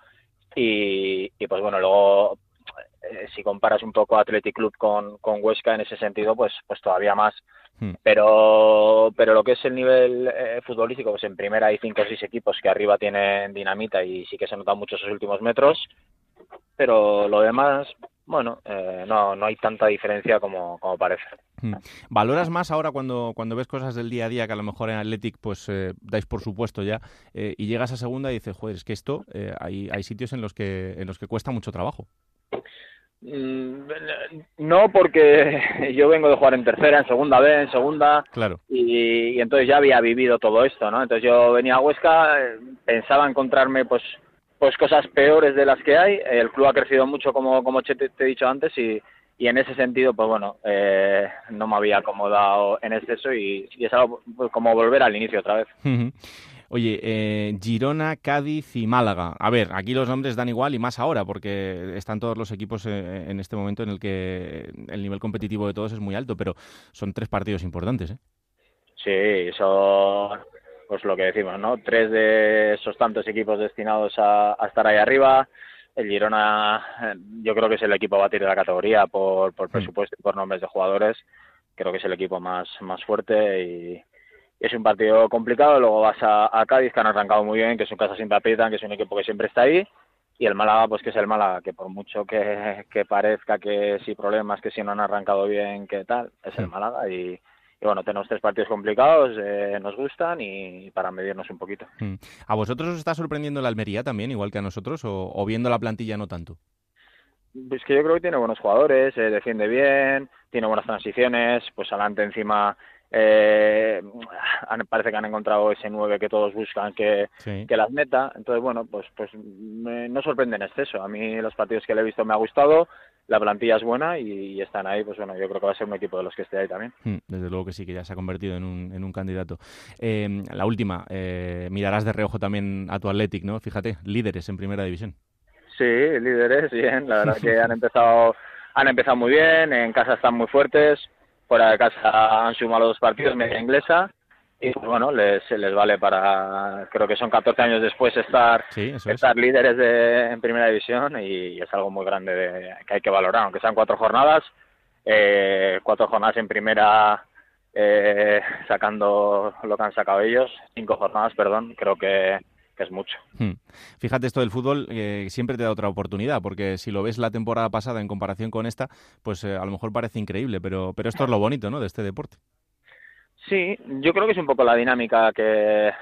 H: y, y pues bueno, luego eh, si comparas un poco Athletic Club con, con Huesca en ese sentido, pues, pues todavía más. Hmm. Pero, pero lo que es el nivel eh, futbolístico, pues en primera hay cinco o seis equipos que arriba tienen dinamita y sí que se notan mucho esos últimos metros. Pero lo demás, bueno, eh, no, no hay tanta diferencia como, como parece.
A: Hmm. ¿Valoras más ahora cuando, cuando ves cosas del día a día que a lo mejor en Athletic pues eh, dais por supuesto ya eh, y llegas a segunda y dices, joder, es que esto eh, hay, hay sitios en los que en los que cuesta mucho trabajo?
H: Mm, no, porque yo vengo de jugar en tercera, en segunda B, en segunda.
A: Claro.
H: Y, y entonces ya había vivido todo esto, ¿no? Entonces yo venía a Huesca, pensaba encontrarme pues pues cosas peores de las que hay. El club ha crecido mucho, como, como te, te he dicho antes, y, y en ese sentido, pues bueno, eh, no me había acomodado en exceso y, es algo pues, como volver al inicio otra vez.
A: Oye, eh, Girona, Cádiz y Málaga. A ver, aquí los nombres dan igual y más ahora, porque están todos los equipos eh, en este momento en el que el nivel competitivo de todos es muy alto, pero son tres partidos importantes, ¿eh?
H: Sí, son pues lo que decimos, ¿no? Tres de esos tantos equipos destinados a, estar ahí arriba. El Girona, eh, yo creo que es el equipo a batir de la categoría por, por presupuesto y por nombres de jugadores. Creo que es el equipo más, más fuerte y, es un partido complicado. Luego vas a, Cádiz, que han arrancado muy bien, que es un casa siempre aprietan, que es un equipo que siempre está ahí. Y el Málaga, pues que es el Málaga, que por mucho que, parezca que si problemas, que si no han arrancado bien, que tal, es el Málaga. Y, bueno, tenemos tres partidos complicados, eh, nos gustan y para medirnos un poquito. Mm.
A: ¿A vosotros os está sorprendiendo la Almería también, igual que a nosotros, o, viendo la plantilla no tanto?
H: Pues que yo creo que tiene buenos jugadores, eh, defiende bien, tiene buenas transiciones, pues adelante encima eh, parece que han encontrado ese 9 que todos buscan que, que las meta. Entonces, bueno, pues, pues no sorprende en exceso. A mí los partidos que le he visto me ha gustado, la plantilla es buena y, están ahí. Pues bueno, yo creo que va a ser un equipo de los que esté ahí también.
A: Hmm, desde luego que sí, que ya se ha convertido en un, en un candidato. Eh, la última, eh, mirarás de reojo también a tu Athletic, ¿no? Fíjate, líderes en primera división.
H: Sí, líderes, bien. La verdad que han empezado, han empezado muy bien, en casa están muy fuertes fuera de casa han sumado dos partidos, media inglesa, y pues, bueno, les, les vale para, creo que son 14 años después estar, estar líderes de, en primera división y, es algo muy grande que hay que valorar, aunque sean cuatro jornadas, eh, cuatro jornadas en primera eh, sacando lo que han sacado ellos, cinco jornadas, perdón, creo que, que es mucho. Hmm.
A: Fíjate, esto del fútbol eh, siempre te da otra oportunidad, porque si lo ves la temporada pasada en comparación con esta, pues eh, a lo mejor parece increíble, pero, pero esto es lo bonito, ¿no?, de este deporte.
H: Sí, yo creo que es un poco la dinámica que,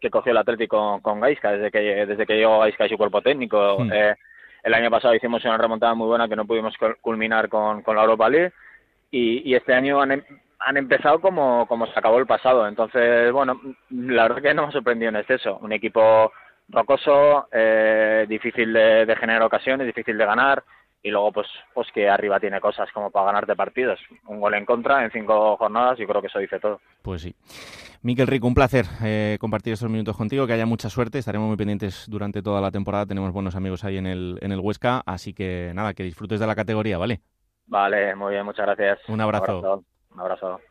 H: que cogió el Atlético con, Gaisca desde que, desde que llegó Gaisca y su cuerpo técnico. Hmm. Eh, el año pasado hicimos una remontada muy buena que no pudimos culminar con, con la Europa League y, y este año han, han empezado como, como se acabó el pasado. Entonces, bueno, la verdad que no me ha sorprendido en exceso. Un equipo rocoso, eh, difícil de, generar ocasiones, difícil de ganar. Y luego, pues, pues que arriba tiene cosas como para ganarte partidos. Un gol en contra en cinco jornadas, y creo que eso dice todo.
A: Pues sí. Miquel Rico, un placer eh, compartir estos minutos contigo, que haya mucha suerte, estaremos muy pendientes durante toda la temporada, tenemos buenos amigos ahí en el, en el Huesca, así que nada, que disfrutes de la categoría, ¿vale?
H: Vale, muy bien, muchas gracias.
A: Un abrazo.
H: Un abrazo.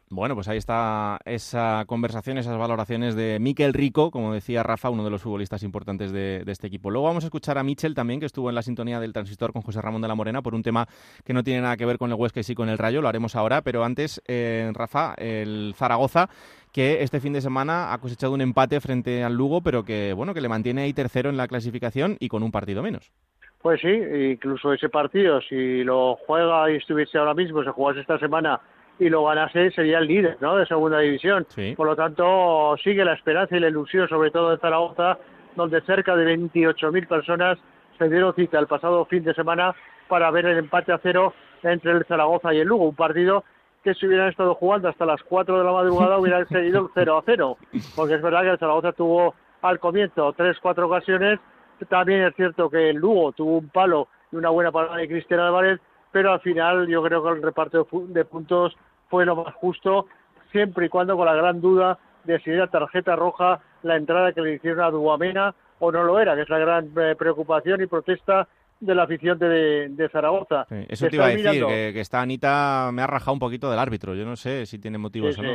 A: Bueno, pues ahí está esa conversación, esas valoraciones de Miquel Rico, como decía Rafa, uno de los futbolistas importantes de, este equipo. Luego vamos a escuchar a Michel también, que estuvo en la sintonía del transistor con José Ramón de la Morena por un tema que no tiene nada que ver con el Huesca y sí con el Rayo, lo haremos ahora, pero antes, eh, Rafa, el Zaragoza, que este fin de semana ha cosechado un empate frente al Lugo, pero que, bueno, que le mantiene ahí tercero en la clasificación y con un partido menos.
G: Pues sí, incluso ese partido, si lo juega y estuviese ahora mismo, se jugase esta semana y lo ganase sería el líder ¿no? de segunda división. Por lo tanto, sigue la esperanza y la ilusión, sobre todo de Zaragoza, donde cerca de 28.000 personas se dieron cita el pasado fin de semana para ver el empate a cero entre el Zaragoza y el Lugo, un partido que si hubieran estado jugando hasta las 4 de la madrugada hubieran seguido el 0 a 0, porque es verdad que el Zaragoza tuvo al comienzo tres, cuatro ocasiones, también es cierto que el Lugo tuvo un palo y una buena parada de Cristian Álvarez, pero al final yo creo que el reparto de puntos fue lo más justo, siempre y cuando con la gran duda de si era tarjeta roja la entrada que le hicieron a Duamena o no lo era, que es la gran eh, preocupación y protesta de la afición de, Zaragoza.
A: eso te iba a decir, que, esta Anita me ha rajado un poquito del árbitro, yo no sé si tiene motivos o no.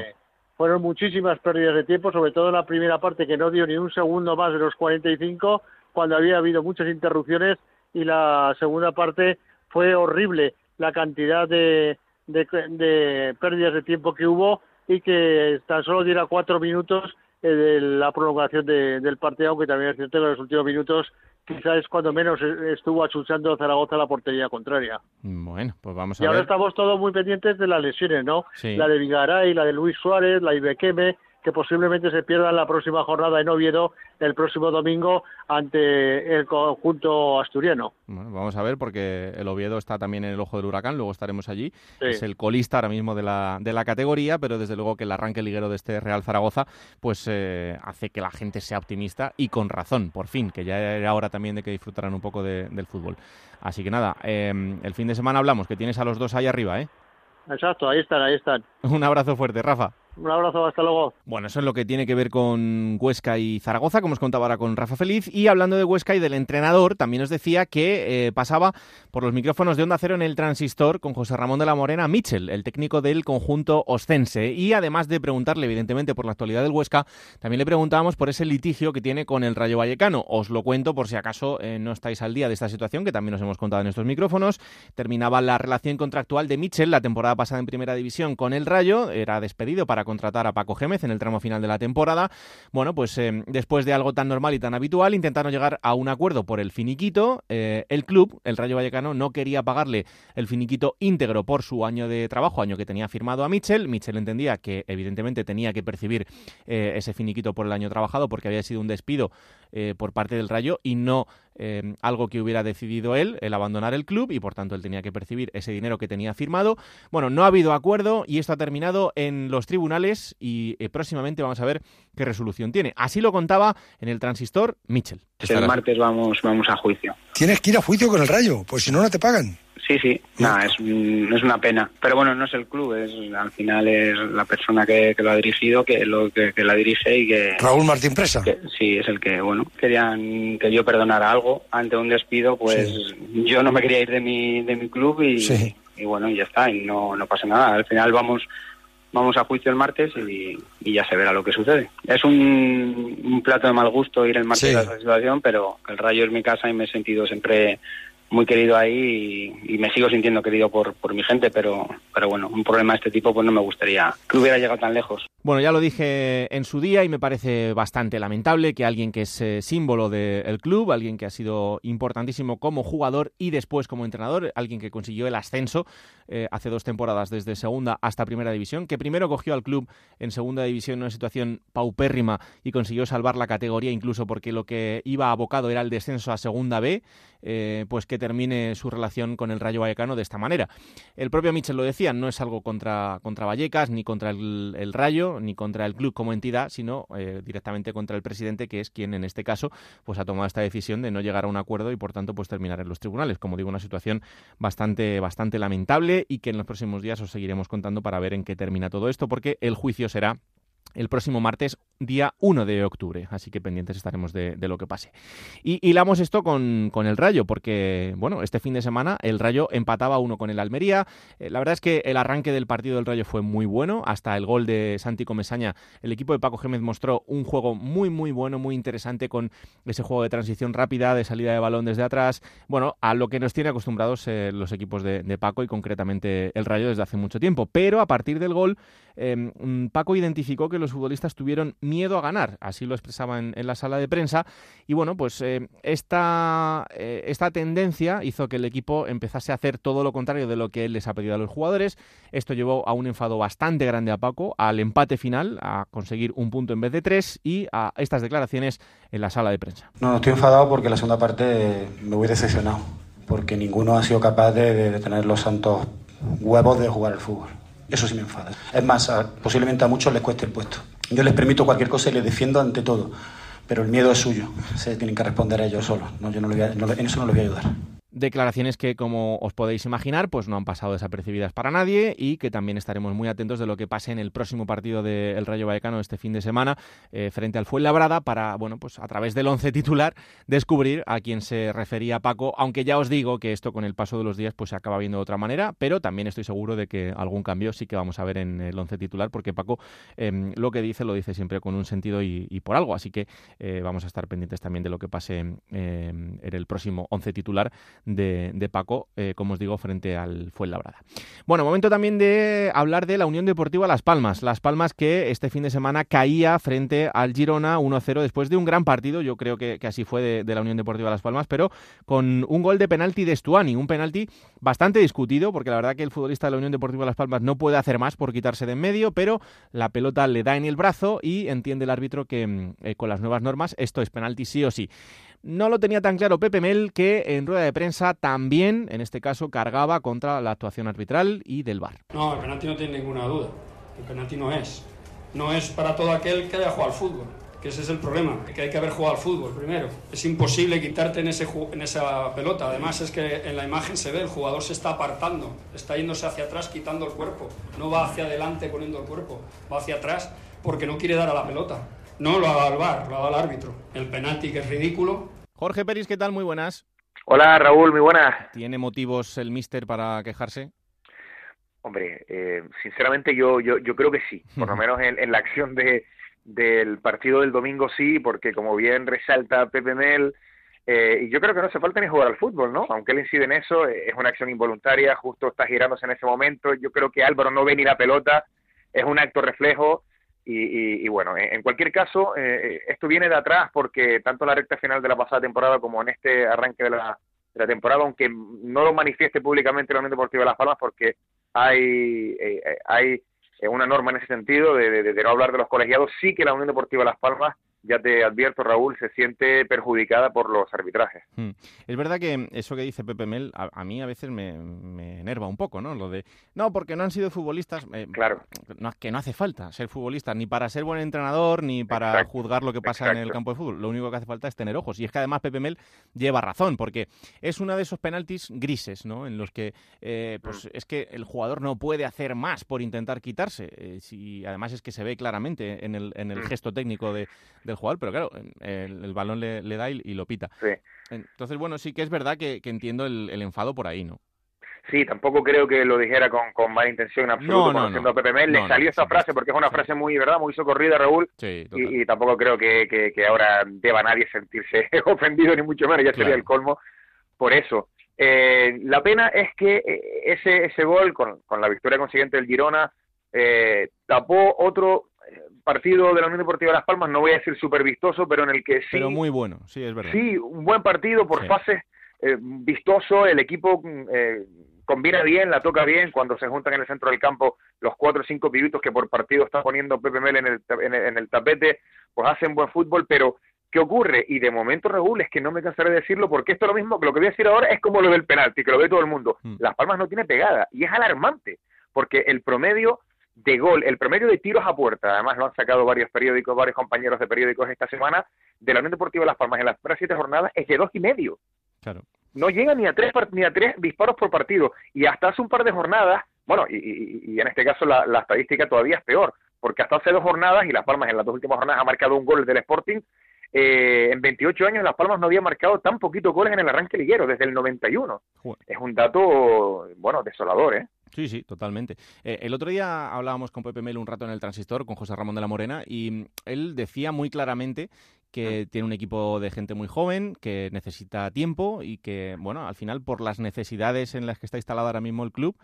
G: Fueron muchísimas pérdidas de tiempo, sobre todo en la primera parte que no dio ni un segundo más de los 45, cuando había habido muchas interrupciones, y la segunda parte fue horrible la cantidad de, de, pérdidas de tiempo que hubo y que tan solo diera cuatro minutos eh, de la prolongación del partido, aunque también es cierto que en los últimos minutos quizás es cuando menos estuvo achuchando Zaragoza la portería contraria.
A: Bueno, pues vamos
G: a
A: y
G: ahora estamos todos muy pendientes de las lesiones, ¿no? La de Vigaray, la de Luis Suárez, la de Ibequeme, que posiblemente se pierda la próxima jornada en Oviedo el próximo domingo ante el conjunto asturiano.
A: Bueno, vamos a ver porque el Oviedo está también en el ojo del huracán, luego estaremos allí. Es el colista ahora mismo de la, de la categoría, pero desde luego que el arranque liguero de este Real Zaragoza pues eh, hace que la gente sea optimista y con razón, por fin, que ya era hora también de que disfrutaran un poco del fútbol. Así que nada, em, el fin de semana hablamos, que tienes a los dos ahí arriba, ¿eh?
G: Exacto, ahí están, ahí están.
A: Un abrazo fuerte, Rafa.
G: Un abrazo, hasta luego.
A: Bueno, eso es lo que tiene que ver con Huesca y Zaragoza, como os contaba ahora con Rafa Feliz. Y hablando de Huesca y del entrenador, también os decía que eh, pasaba por los micrófonos de Onda Cero en el transistor con José Ramón de la Morena Mitchell, el técnico del conjunto oscense. Y además de preguntarle, evidentemente, por la actualidad del Huesca, también le preguntábamos por ese litigio que tiene con el Rayo Vallecano. Os lo cuento por si acaso eh, no estáis al día de esta situación, que también os hemos contado en estos micrófonos. Terminaba la relación contractual de Mitchell la temporada pasada en Primera División con el Rayo. Era despedido para contratar a Paco Gémez en el tramo final de la temporada. Bueno, pues eh, después de algo tan normal y tan habitual, intentaron llegar a un acuerdo por el finiquito. Eh, el club, el Rayo Vallecano, no quería pagarle el finiquito íntegro por su año de trabajo, año que tenía firmado a Mitchell. Mitchell entendía que evidentemente tenía que percibir eh, ese finiquito por el año trabajado porque había sido un despido por parte del Rayo y no Em, algo que hubiera decidido él, el abandonar el club, y por tanto él tenía que percibir ese dinero que tenía firmado. Bueno, no ha habido acuerdo y esto ha terminado en los tribunales y eh, próximamente vamos a ver qué resolución tiene. Así lo contaba en el transistor Mitchell.
I: El martes vamos, vamos a juicio.
J: Tienes que ir a juicio con el Rayo, pues si no, no te pagan.
I: Sí, sí, nada, es, es una pena. Pero bueno, no es el club, es al final es la persona que, lo ha dirigido, que lo que, la dirige y que...
J: Raúl Martín Presa.
I: sí, es el que, bueno, querían que yo perdonara algo ante un despido, pues yo no me quería ir de mi, de mi club y, y bueno, ya está, y no, no pasa nada. Al final vamos vamos a juicio el martes y, ya se verá lo que sucede. Es un, plato de mal gusto ir el martes a esa situación, pero el Rayo es mi casa y me he sentido siempre muy querido ahí y, me sigo sintiendo querido por, por mi gente, pero, pero bueno, un problema de este tipo pues no me gustaría que hubiera llegado tan lejos.
A: Bueno, ya lo dije en su día y me parece bastante lamentable que alguien que es eh, símbolo del club, alguien que ha sido importantísimo como jugador y después como entrenador, alguien que consiguió el ascenso eh, hace dos temporadas desde segunda hasta primera división, que primero cogió al club en segunda división en una situación paupérrima y consiguió salvar la categoría incluso porque lo que iba abocado era el descenso a segunda B, eh, pues que termine su relación con el Rayo Vallecano de esta manera. El propio Michel lo decía, no es algo contra, contra Vallecas ni contra el Rayo, ni contra el club como entidad, sino eh, directamente contra el presidente, que es quien en este caso pues ha tomado esta decisión de no llegar a un acuerdo y por tanto pues terminar en los tribunales. Como digo, una situación bastante, bastante lamentable y que en los próximos días os seguiremos contando para ver en qué termina todo esto, porque el juicio será el próximo martes, día 1 de octubre. Así que pendientes estaremos de, lo que pase. Y hilamos esto con, el Rayo, porque, bueno, este fin de semana el Rayo empataba uno con el Almería. Eh, la verdad es que el arranque del partido del Rayo fue muy bueno. Hasta el gol de Santi Comesaña, el equipo de Paco Gémez mostró un juego muy, muy bueno, muy interesante con ese juego de transición rápida, de salida de balón desde atrás. Bueno, a lo que nos tiene acostumbrados eh, los equipos de, de Paco y concretamente el Rayo desde hace mucho tiempo. Pero a partir del gol Em, mm, Paco identificó que los futbolistas tuvieron miedo a ganar, así lo expresaba en, la sala de prensa, y bueno, pues eh, esta, eh, esta tendencia hizo que el equipo empezase a hacer todo lo contrario de lo que él les ha pedido a los jugadores. Esto llevó a un enfado bastante grande a Paco, al empate final, a conseguir un punto en vez de tres, y a estas declaraciones en la sala de prensa.
K: No, no estoy enfadado porque la segunda parte me voy decepcionado, porque ninguno ha sido capaz de tener los santos huevos de jugar al fútbol. Eso sí me enfada. Es más, posiblemente a muchos les cueste el puesto. Yo les permito cualquier cosa y les defiendo ante todo, pero el miedo es suyo. Se tienen que responder a ellos solos. No, yo no, en eso no les voy a ayudar.
A: Declaraciones que, como os podéis imaginar, pues no han pasado desapercibidas para nadie y que también estaremos muy atentos de lo que pase en el próximo partido del Rayo Vallecano este fin de semana eh, frente al Fuenlabrada para, bueno, pues a través del once titular descubrir a quién se refería Paco, aunque ya os digo que esto con el paso de los días pues se acaba viendo de otra manera, pero también estoy seguro de que algún cambio sí que vamos a ver en el once titular porque Paco em, lo que dice lo dice siempre con un sentido y, por algo, así que eh, vamos a estar pendientes también de lo que pase em, en el próximo once titular de, Paco, eh, como os digo, frente al Fuenlabrada. Bueno, momento también de hablar de la Unión Deportiva Las Palmas. Las Palmas que este fin de semana caía frente al Girona 1-0 después de un gran partido, yo creo que, así fue de, la Unión Deportiva Las Palmas, pero con un gol de penalti de Stuani, un penalti bastante discutido, porque la verdad que el futbolista de la Unión Deportiva Las Palmas no puede hacer más por quitarse de en medio, pero la pelota le da en el brazo y entiende el árbitro que mm, eh, con las nuevas normas esto es penalti sí o sí. No lo tenía tan claro Pepe Mel, que en rueda de prensa también, en este caso, cargaba contra la actuación arbitral y del VAR.
L: No, el penalti no tiene ninguna duda. El penalti no es. No es para todo aquel que haya jugado al fútbol. Que ese es el problema, que hay que haber jugado al fútbol primero. Es imposible quitarte en, ese, en esa pelota. Además es que en la imagen se ve, el jugador se está apartando, está yéndose hacia atrás quitando el cuerpo. No va hacia adelante poniendo el cuerpo, va hacia atrás porque no quiere dar a la pelota. No lo ha dado al VAR, lo ha dado al árbitro. El penalti que es ridículo.
A: Jorge Peris, ¿qué tal? Muy buenas.
M: Hola Raúl, muy buenas.
A: ¿Tiene motivos el míster para quejarse?
M: Hombre, eh, sinceramente yo, yo, yo creo que sí, por lo menos en, la acción de, del partido del domingo sí, porque como bien resalta Pepe Mel, eh, y yo creo que no hace falta ni jugar al fútbol, ¿no? Aunque él incide en eso, es una acción involuntaria, justo está girándose en ese momento, yo creo que Álvaro no ve ni la pelota, es un acto reflejo, y, bueno, en, cualquier caso, eh, esto viene de atrás porque tanto la recta final de la pasada temporada como en este arranque de la, de temporada, aunque no lo manifieste públicamente la Unión Deportiva de Las Palmas, porque hay, eh, eh, hay una norma en ese sentido de, de, no hablar de los colegiados, sí que la Unión Deportiva de Las Palmas ya te advierto, Raúl, se siente perjudicada por los arbitrajes. Hmm.
A: Es verdad que eso que dice Pepe Mel a, mí a veces me, enerva un poco, ¿no? Lo de, no, porque no han sido futbolistas. Eh,
M: claro.
A: No, que no hace falta ser futbolista, ni para ser buen entrenador, ni para juzgar lo que pasa en el campo de fútbol. Lo único que hace falta es tener ojos. Y es que además Pepe Mel lleva razón, porque es uno de esos penaltis grises, ¿no? En los que, eh, pues hmm. es que el jugador no puede hacer más por intentar quitarse. Eh, si, además es que se ve claramente en el, en el hmm. gesto técnico de, del jugar, pero claro, el, balón le, da y, lo pita. Entonces, bueno, sí que es verdad que, entiendo el, enfado por ahí, ¿no?
M: Sí, tampoco creo que lo dijera con, con mala intención en absoluto, conociendo a Pepe Mel. le salió esa frase porque es una frase muy, ¿verdad? Muy socorrida, Raúl. y, tampoco creo que, que, ahora deba nadie sentirse ofendido, ni mucho menos, ya sería el colmo por eso. Eh, la pena es que eh, ese, ese gol, con, con la victoria consiguiente del Girona, eh, tapó otro partido de la Unión Deportiva de Las Palmas, no voy a decir súper vistoso, pero en el que sí...
A: Pero muy bueno, sí, es verdad.
M: Sí, un buen partido por fases, eh, vistoso, el equipo eh, combina bien, la toca bien, cuando se juntan en el centro del campo los cuatro o cinco pibitos que por partido está poniendo Pepe Mel en el, en el, tapete, pues hacen buen fútbol, pero ¿qué ocurre? Y de momento, Raúl, es que no me cansaré de decirlo, porque esto es lo mismo que lo que voy a decir ahora es como lo del penalti, que lo ve todo el mundo. Mm. Las Palmas no tiene pegada, y es alarmante, porque el promedio de gol, el promedio de tiros a puerta, además lo han sacado varios periódicos, varios compañeros de periódicos esta semana, de la Unión Deportiva de Las Palmas en las primeras siete jornadas es de dos y medio.
A: Claro.
M: No llega ni a tres ni a tres disparos por partido. Y hasta hace un par de jornadas, bueno, y, en este caso la, estadística todavía es peor, porque hasta hace dos jornadas, y Las Palmas en las dos últimas jornadas ha marcado un gol del Sporting, eh, en 28 años Las Palmas no había marcado tan poquito goles en el arranque liguero, desde el 91. Es un dato, bueno, desolador, ¿eh?
A: Sí, sí, totalmente. Eh, el otro día hablábamos con Pepe Mel un rato en el transistor, con José Ramón de la Morena, y mm, él decía muy claramente que tiene un equipo de gente muy joven, que necesita tiempo y que, bueno, al final por las necesidades en las que está instalado ahora mismo el club,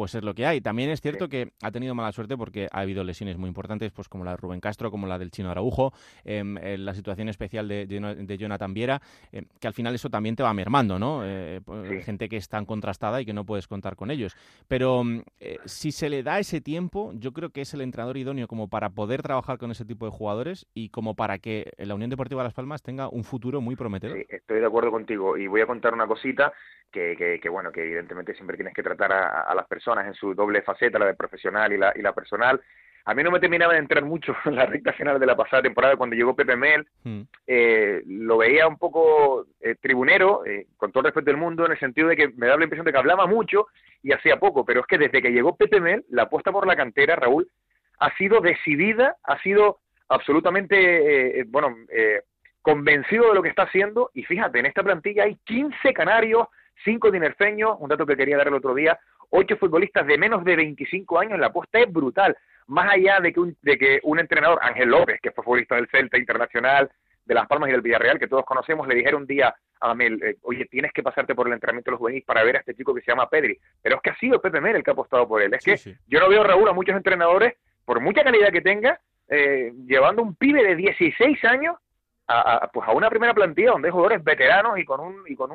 A: pues es lo que hay. También es cierto que ha tenido mala suerte porque ha habido lesiones muy importantes, pues como la de Rubén Castro, como la del Chino Araujo, em, la situación especial de, de, Jonathan Viera, em, que al final eso también te va mermando, ¿no? Eh, pues, gente que es tan contrastada y que no puedes contar con ellos. Pero em, eh, si se le da ese tiempo, yo creo que es el entrenador idóneo como para poder trabajar con ese tipo de jugadores y como para que la Unión Deportiva Las Palmas tenga un futuro muy prometedor.
M: Sí, estoy de acuerdo contigo y voy a contar una cosita que, que, bueno, que evidentemente siempre tienes que tratar a, las personas en su doble faceta, la de profesional y la, y la personal. A mí no me terminaba de entrar mucho en la recta final de la pasada temporada cuando llegó Pepe Mel. Hmm. Eh, lo veía un poco eh, tribunero, eh, con todo el respeto del mundo, en el sentido de que me daba la impresión de que hablaba mucho y hacía poco. Pero es que desde que llegó Pepe Mel, la apuesta por la cantera, Raúl, ha sido decidida, ha sido absolutamente, bueno, convencido de lo que está haciendo. Y fíjate, en esta plantilla hay 15 canarios, cinco dinerfeños, un dato que quería dar el otro día, ocho futbolistas de menos de 25 años, la apuesta es brutal. Más allá de que un, de que un entrenador, Ángel López, que fue futbolista del Celta Internacional, de Las Palmas y del Villarreal, que todos conocemos, le dijeron un día a Mel, eh, oye, tienes que pasarte por el entrenamiento de los juveniles para ver a este chico que se llama Pedri. Pero es que ha sido Pepe Mel el que ha apostado por él. Es que yo no veo, Raúl, a muchos entrenadores, por mucha calidad que tenga, eh, llevando un pibe de 16 años a, pues a una primera plantilla donde hay jugadores veteranos y con un y con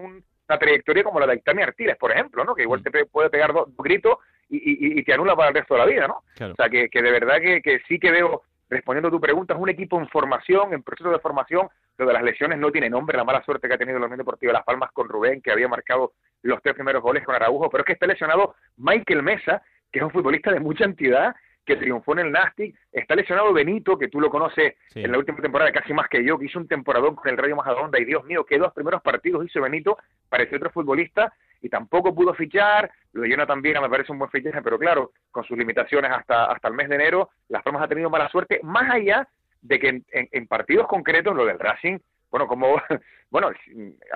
M: una trayectoria como la de Aitami Artiles, por ejemplo, ¿no? Que igual mm. te puede pegar dos, gritos y, y, te anula para el resto de la vida, ¿no? O sea, que, que de verdad que, que sí que veo respondiendo a tu pregunta, es un equipo en formación, en proceso de formación. Lo de las lesiones no tiene nombre, la mala suerte que ha tenido la Unión Deportiva Las Palmas con Rubén, que había marcado los tres primeros goles con Araujo, pero es que está lesionado Michael Mesa, que es un futbolista de mucha entidad, que triunfó en el Nastic. Está lesionado Benito, que tú lo conoces en la última temporada casi más que yo, que hizo un temporadón con el Rayo Majadonda. Y Dios mío, qué dos primeros partidos hizo Benito, pareció otro futbolista y tampoco pudo fichar. Lo de Jonathan Viera me parece un buen fichaje, pero claro, con sus limitaciones hasta, hasta el mes de enero, Las Palmas ha tenido mala suerte, más allá de que en, partidos concretos, lo del Racing, bueno, como, bueno,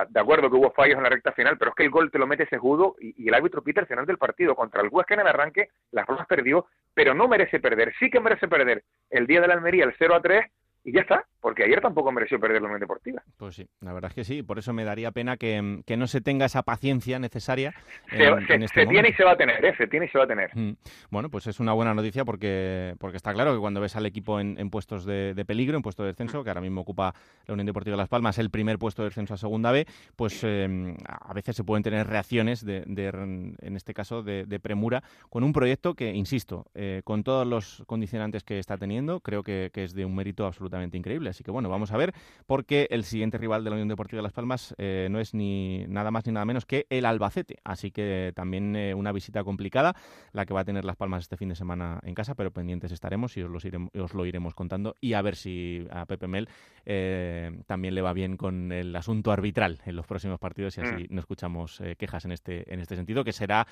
M: de acuerdo que hubo fallos en la recta final, pero es que el gol te lo mete Sejudo y, y el árbitro Peter final del partido. Contra el Huesca en el arranque, Las Palmas perdió, pero no merece perder, sí que merece perder el día de la Almería el 0 a 3 y ya está, porque ayer tampoco mereció perder la Unión Deportiva.
A: Pues sí, la verdad es que sí, por eso me daría pena que, que no se tenga esa paciencia necesaria.
M: Se, en, este tiene y se va a tener, ¿eh? se tiene y se va a tener. Mm.
A: Bueno, pues es una buena noticia porque, porque está claro que cuando ves al equipo en, puestos de, peligro, en puesto de descenso, que ahora mismo ocupa la Unión Deportiva de Las Palmas, el primer puesto de descenso a Segunda B, pues em, a veces se pueden tener reacciones, de, en este caso, de, premura, con un proyecto que, insisto, eh, con todos los condicionantes que está teniendo, creo que, que es de un mérito absolutamente increíble. Así que bueno, vamos a ver, porque el siguiente rival de la Unión Deportiva de Las Palmas eh, no es ni nada más ni nada menos que el Albacete. Así que también eh, una visita complicada, la que va a tener Las Palmas este fin de semana en casa, pero pendientes estaremos y os, iremos, os lo iremos contando. Y a ver si a Pepe Mel eh, también le va bien con el asunto arbitral en los próximos partidos y así mm. no escuchamos quejas en este, en este sentido, que será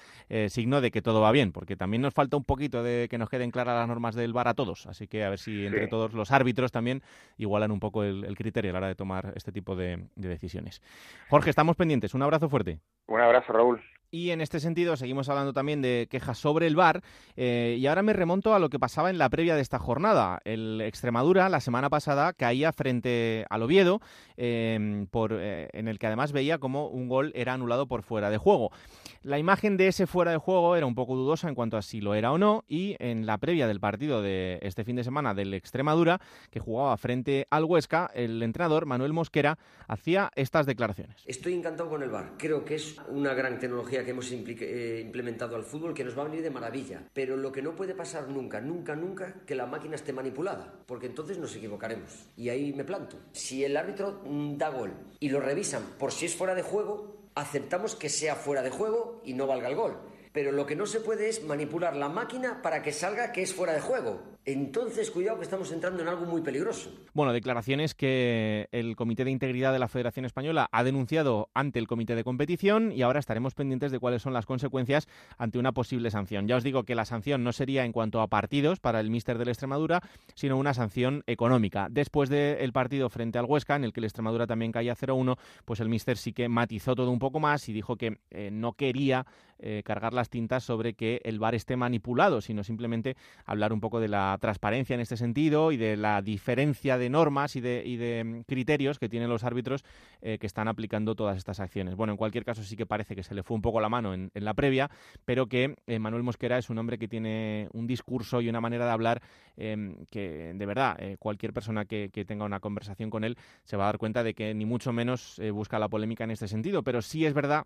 A: signo de que todo va bien, porque también nos falta un poquito de que nos queden claras las normas del VAR a todos. Así que a ver si entre todos los árbitros también igualan un poco el, criterio a la hora de tomar este tipo de, de decisiones. Jorge, estamos pendientes. Un abrazo fuerte.
M: Un abrazo, Raúl.
A: Y en este sentido seguimos hablando también de quejas sobre el VAR eh, y ahora me remonto a lo que pasaba en la previa de esta jornada. El Extremadura la semana pasada caía frente al Oviedo em, por, eh, en el que además veía como un gol era anulado por fuera de juego. La imagen de ese fuera de juego era un poco dudosa en cuanto a si lo era o no y en la previa del partido de este fin de semana del Extremadura que jugaba frente al Huesca, el entrenador Manuel Mosquera hacía estas declaraciones.
N: Estoy encantado con el VAR. Creo que es una gran tecnología que hemos eh, implementado al fútbol que nos va a venir de maravilla. Pero lo que no puede pasar nunca, nunca, nunca, que la máquina esté manipulada, porque entonces nos equivocaremos. Y ahí me planto. Si el árbitro mm, da gol y lo revisan por si es fuera de juego, aceptamos que sea fuera de juego y no valga el gol. Pero lo que no se puede es manipular la máquina para que salga que es fuera de juego entonces cuidado que estamos entrando en algo muy peligroso.
A: Bueno, declaraciones que el Comité de Integridad de la Federación Española ha denunciado ante el Comité de Competición y ahora estaremos pendientes de cuáles son las consecuencias ante una posible sanción. Ya os digo que la sanción no sería en cuanto a partidos para el míster la Extremadura, sino una sanción económica. Después del partido frente al Huesca, en el que el Extremadura también caía 0-1, pues el míster sí que matizó todo un poco más y dijo que eh, no quería eh, cargar las tintas sobre que el VAR esté manipulado, sino simplemente hablar un poco de la transparencia en este sentido y de la diferencia de normas y de, y de mm, criterios que tienen los árbitros eh, que están aplicando todas estas acciones. Bueno, en cualquier caso sí que parece que se le fue un poco la mano en, la previa, pero que eh, Manuel Mosquera es un hombre que tiene un discurso y una manera de hablar em, que de verdad eh, cualquier persona que, que, tenga una conversación con él se va a dar cuenta de que ni mucho menos busca la polémica en este sentido, pero sí es verdad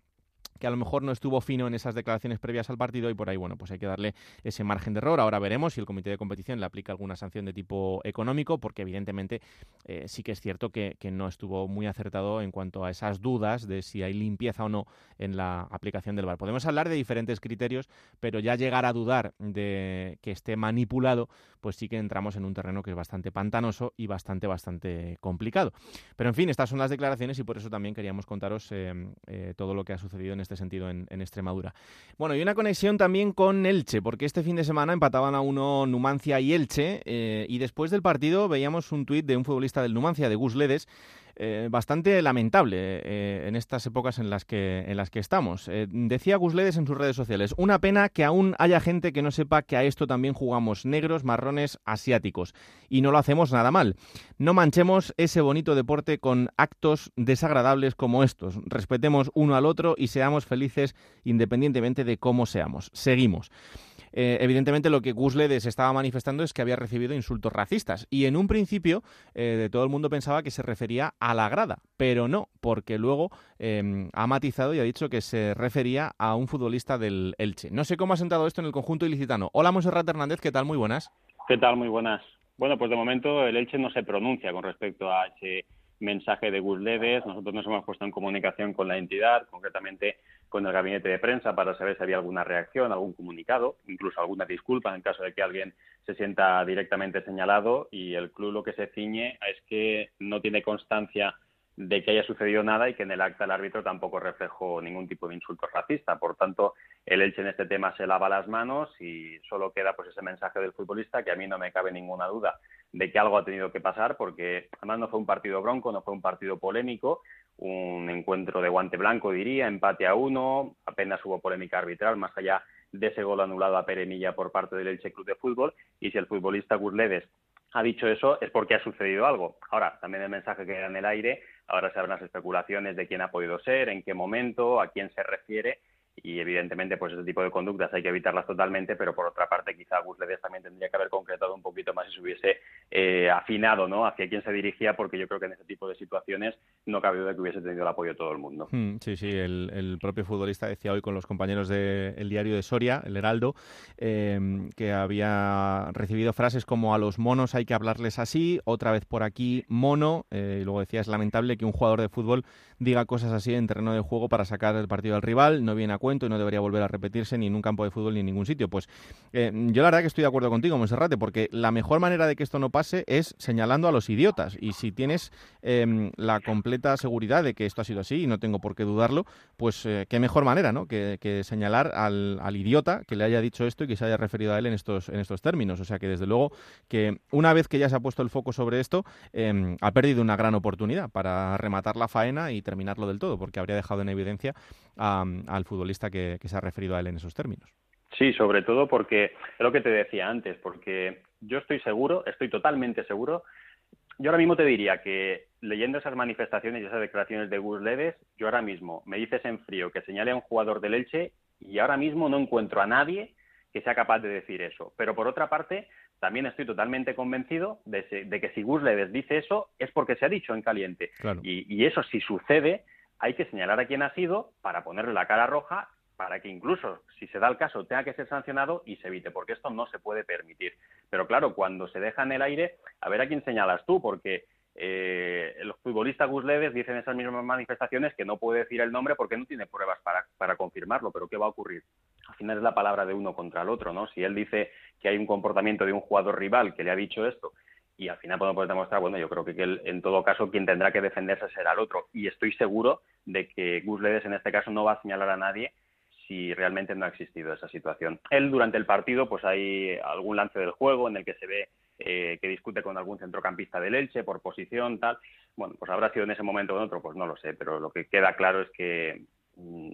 A: que a lo mejor no estuvo fino en esas declaraciones previas al partido y por ahí, bueno, pues hay que darle ese margen de error. Ahora veremos si el comité de competición le aplica alguna sanción de tipo económico, porque evidentemente eh, sí que es cierto que, no estuvo muy acertado en cuanto a esas dudas de si hay limpieza o no en la aplicación del VAR. Podemos hablar de diferentes criterios, pero ya llegar a dudar de que esté manipulado, pues sí que entramos en un terreno que es bastante pantanoso y bastante, bastante complicado. Pero en fin, estas son las declaraciones y por eso también queríamos contaros eh, eh, todo lo que ha sucedido en este sentido en, Extremadura. Bueno, y una conexión también con Elche, porque este fin de semana empataban a uno Numancia y Elche, eh, y después del partido veíamos un tuit de un futbolista del Numancia, de Gus Ledes, eh, bastante lamentable eh, en estas épocas en las que, en las que estamos. Eh, decía Gusledes en sus redes sociales, una pena que aún haya gente que no sepa que a esto también jugamos negros, marrones, asiáticos. Y no lo hacemos nada mal. No manchemos ese bonito deporte con actos desagradables como estos. Respetemos uno al otro y seamos felices independientemente de cómo seamos. Seguimos. Eh, evidentemente lo que Gusledes estaba manifestando es que había recibido insultos racistas. Y en un principio eh, todo el mundo pensaba que se refería a la grada, pero no, porque luego em, ha matizado y ha dicho que se refería a un futbolista del Elche. No sé cómo ha sentado esto en el conjunto ilicitano. Hola, Monserrat Hernández, ¿qué tal? Muy buenas.
O: ¿Qué tal? Muy buenas. Bueno, pues de momento el Elche no se pronuncia con respecto a ese mensaje de Gusledes. Nosotros nos hemos puesto en comunicación con la entidad, concretamente con el gabinete de prensa, para saber si había alguna reacción, algún comunicado, incluso alguna disculpa en caso de que alguien se sienta directamente señalado. Y el club lo que se ciñe es que no tiene constancia de que haya sucedido nada y que en el acta el árbitro tampoco reflejó ningún tipo de insulto racista. Por tanto, el Elche en este tema se lava las manos y solo queda pues ese mensaje del futbolista que a mí no me cabe ninguna duda de que algo ha tenido que pasar porque además no fue un partido bronco, no fue un partido polémico, un encuentro de guante blanco diría, empate a uno, apenas hubo polémica arbitral más allá de ese gol anulado a Peremilla por parte del Elche Club de Fútbol. Y si el futbolista Gurledes ha dicho eso es porque ha sucedido algo. Ahora, también el mensaje que era en el aire, ahora se abren las especulaciones de quién ha podido ser, en qué momento, a quién se refiere y evidentemente pues ese tipo de conductas hay que evitarlas totalmente, pero por otra parte quizá Gus Ledes también tendría que haber concretado un poquito más y se hubiese eh, afinado ¿no? hacia quién se dirigía, porque yo creo que en ese tipo de situaciones no cabe duda que hubiese tenido el apoyo de todo el mundo.
A: Hmm, sí, sí, el, propio futbolista decía hoy con los compañeros del diario de Soria, el Heraldo, em, que había recibido frases como a los monos hay que hablarles así, otra vez por aquí mono, eh, y luego decía es lamentable que un jugador de fútbol diga cosas así en terreno de juego para sacar el partido al rival, no viene a y no debería volver a repetirse ni en un campo de fútbol ni en ningún sitio. Pues eh, yo la verdad que estoy de acuerdo contigo, Monserrate, porque la mejor manera de que esto no pase es señalando a los idiotas. Y si tienes em, la completa seguridad de que esto ha sido así, y no tengo por qué dudarlo, pues eh, qué mejor manera, ¿no? Que, señalar al, idiota que le haya dicho esto y que se haya referido a él en estos, en estos términos. O sea que desde luego que una vez que ya se ha puesto el foco sobre esto, em, ha perdido una gran oportunidad para rematar la faena y terminarlo del todo, porque habría dejado en evidencia al futbolista que, se ha referido a él en esos términos.
O: Sí, sobre todo porque es lo que te decía antes, porque yo estoy seguro, estoy totalmente seguro. Yo ahora mismo te diría que leyendo esas manifestaciones y esas declaraciones de Gus Leves, yo ahora mismo me dices en frío que señale a un jugador del Elche y ahora mismo no encuentro a nadie que sea capaz de decir eso. Pero por otra parte, también estoy totalmente convencido de, que si Gus Leves dice eso es porque se ha dicho en caliente. Y, eso si sucede, hay que señalar a quién ha sido para ponerle la cara roja para que incluso, si se da el caso, tenga que ser sancionado y se evite, porque esto no se puede permitir. Pero claro, cuando se deja en el aire, a ver a quién señalas tú, porque eh, los futbolistas Gus Leves dicen esas mismas manifestaciones que no puede decir el nombre porque no tiene pruebas para, para confirmarlo, pero ¿qué va a ocurrir? Al final es la palabra de uno contra el otro, ¿no? Si él dice que hay un comportamiento de un jugador rival que le ha dicho esto y al final podemos demostrar, bueno, yo creo que, en todo caso quien tendrá que defenderse será el otro. Y estoy seguro de que Gus Ledes en este caso no va a señalar a nadie si realmente no ha existido esa situación. Él durante el partido, pues hay algún lance del juego en el que se ve eh, que discute con algún centrocampista del Elche por posición, tal. Bueno, pues habrá sido en ese momento o en otro, pues no lo sé, pero lo que queda claro es que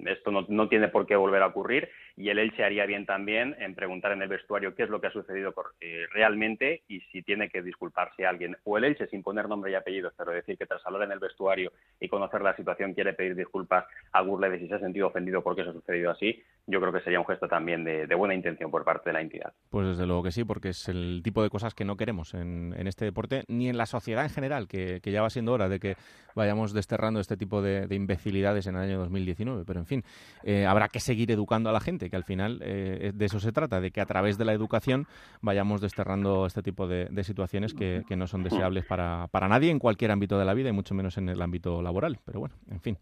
O: esto no, tiene por qué volver a ocurrir y el Elche haría bien también en preguntar en el vestuario qué es lo que ha sucedido eh, realmente y si tiene que disculparse alguien. O el Elche, sin poner nombre y apellidos, pero decir que tras hablar en el vestuario y conocer la situación quiere pedir disculpas a Gurledes si se ha sentido ofendido porque eso ha sucedido así, yo creo que sería un gesto también de, buena intención por parte de la entidad.
A: Pues desde luego que sí, porque es el tipo de cosas que no queremos en, este deporte ni en la sociedad en general, que, ya va siendo hora de que vayamos desterrando este tipo de, de imbecilidades en el año 2019 pero en fin, eh, habrá que seguir educando a la gente, que al final eh, de eso se trata, de que a través de la educación vayamos desterrando este tipo de, situaciones que, que, no son deseables para, para nadie en cualquier ámbito de la vida y mucho menos en el ámbito laboral. Pero bueno, en fin.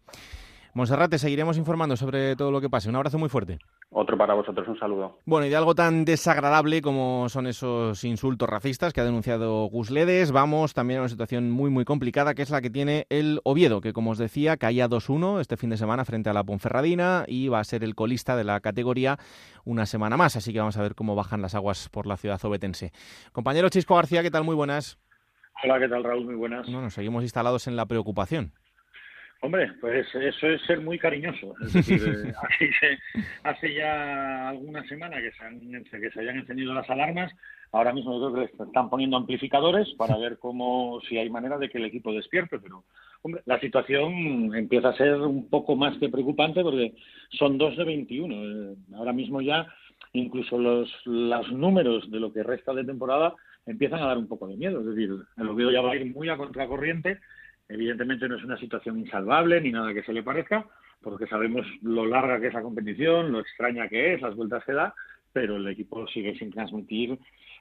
A: Monserrate, seguiremos informando sobre todo lo que pase. Un abrazo muy fuerte.
O: Otro para vosotros, un saludo.
A: Bueno, y de algo tan desagradable como son esos insultos racistas que ha denunciado Gus Ledes, vamos también a una situación muy, muy complicada, que es la que tiene el Oviedo, que como os decía, caía 2-1 este fin de semana frente a la Ponferradina y va a ser el colista de la categoría una semana más. Así que vamos a ver cómo bajan las aguas por la ciudad obetense. Compañero Chisco García, ¿qué tal? Muy buenas.
P: Hola, ¿qué tal, Raúl? Muy buenas.
A: Bueno, seguimos instalados en la preocupación.
P: Hombre, pues eso es ser muy cariñoso. Es decir, eh, hace ya alguna semana que se, que se hayan encendido las alarmas. Ahora mismo yo creo que están poniendo amplificadores para ver cómo, si hay manera de que el equipo despierte. Pero, hombre, la situación empieza a ser un poco más que preocupante porque son dos de 21. Eh, ahora mismo ya incluso los, los números de lo que resta de temporada empiezan a dar un poco de miedo. Es decir, el Oviedo ya va a ir muy a contracorriente Evidentemente no es una situación insalvable ni nada que se le parezca, porque sabemos lo larga que es la competición, lo extraña que es, las vueltas que da, pero el equipo sigue sin transmitir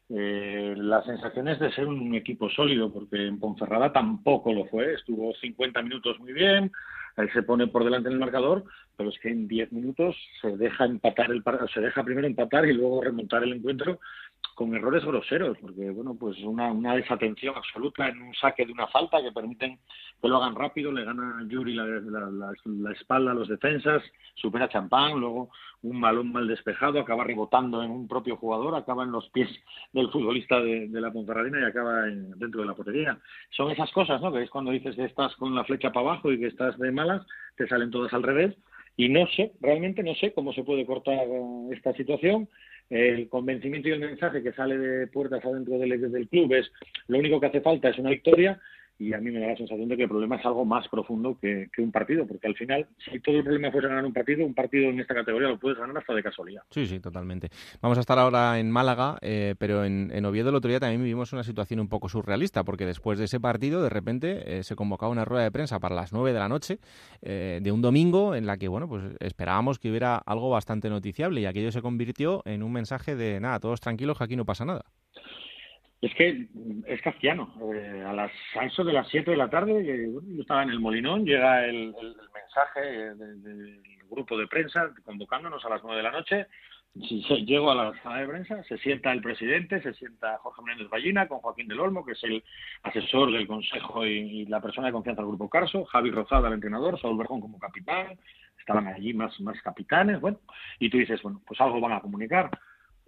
P: eh, las sensaciones de ser un equipo sólido, porque en Ponferrada tampoco lo fue, estuvo 50 minutos muy bien, él se pone por delante del marcador, pero es que en 10 minutos se deja empatar el se deja primero empatar y luego remontar el encuentro con errores groseros, porque bueno, pues una, una desatención absoluta en un saque de una falta que permiten que lo hagan rápido, le gana Yuri la, la, espalda a los defensas, supera Champán, luego un balón mal despejado, acaba rebotando en un propio jugador, acaba en los pies del futbolista de, la Ponferradina y acaba dentro de la portería. Son esas cosas, ¿no? Que es cuando dices que estás con la flecha para abajo y que estás de te salen todas al revés. Y no sé, realmente no sé cómo se puede cortar esta situación el convencimiento y el mensaje que sale de puertas adentro del, del club es lo único que hace falta es una victoria y a mí me da la sensación de que el problema es algo más profundo que, un partido, porque al final, si todo el problema fuese ganar un partido, un partido en esta categoría lo puedes ganar hasta de casualidad.
A: Sí, sí, totalmente. Vamos a estar ahora en Málaga, eh, pero en, Oviedo el otro día también vivimos una situación un poco surrealista, porque después de ese partido, de repente, eh, se convocaba una rueda de prensa para las 9 de la noche eh, de un domingo en la que, bueno, pues esperábamos que hubiera algo bastante noticiable y aquello se convirtió en un mensaje de, nada, todos tranquilos, que aquí no pasa nada.
P: Es que es castiano. Eh, a las a eso de las 7 de la tarde, yo estaba en el Molinón, llega el, mensaje del grupo de prensa convocándonos a las 9 de la noche. Si llego a la sala de prensa, se sienta el presidente, se sienta Jorge Méndez Ballina con Joaquín del Olmo, que es el asesor del Consejo y, la persona de confianza del Grupo Carso, Javi Rozada, el entrenador, Saúl Berjón como capitán, estaban allí más, más capitanes, bueno, y tú dices, bueno, pues algo van a comunicar.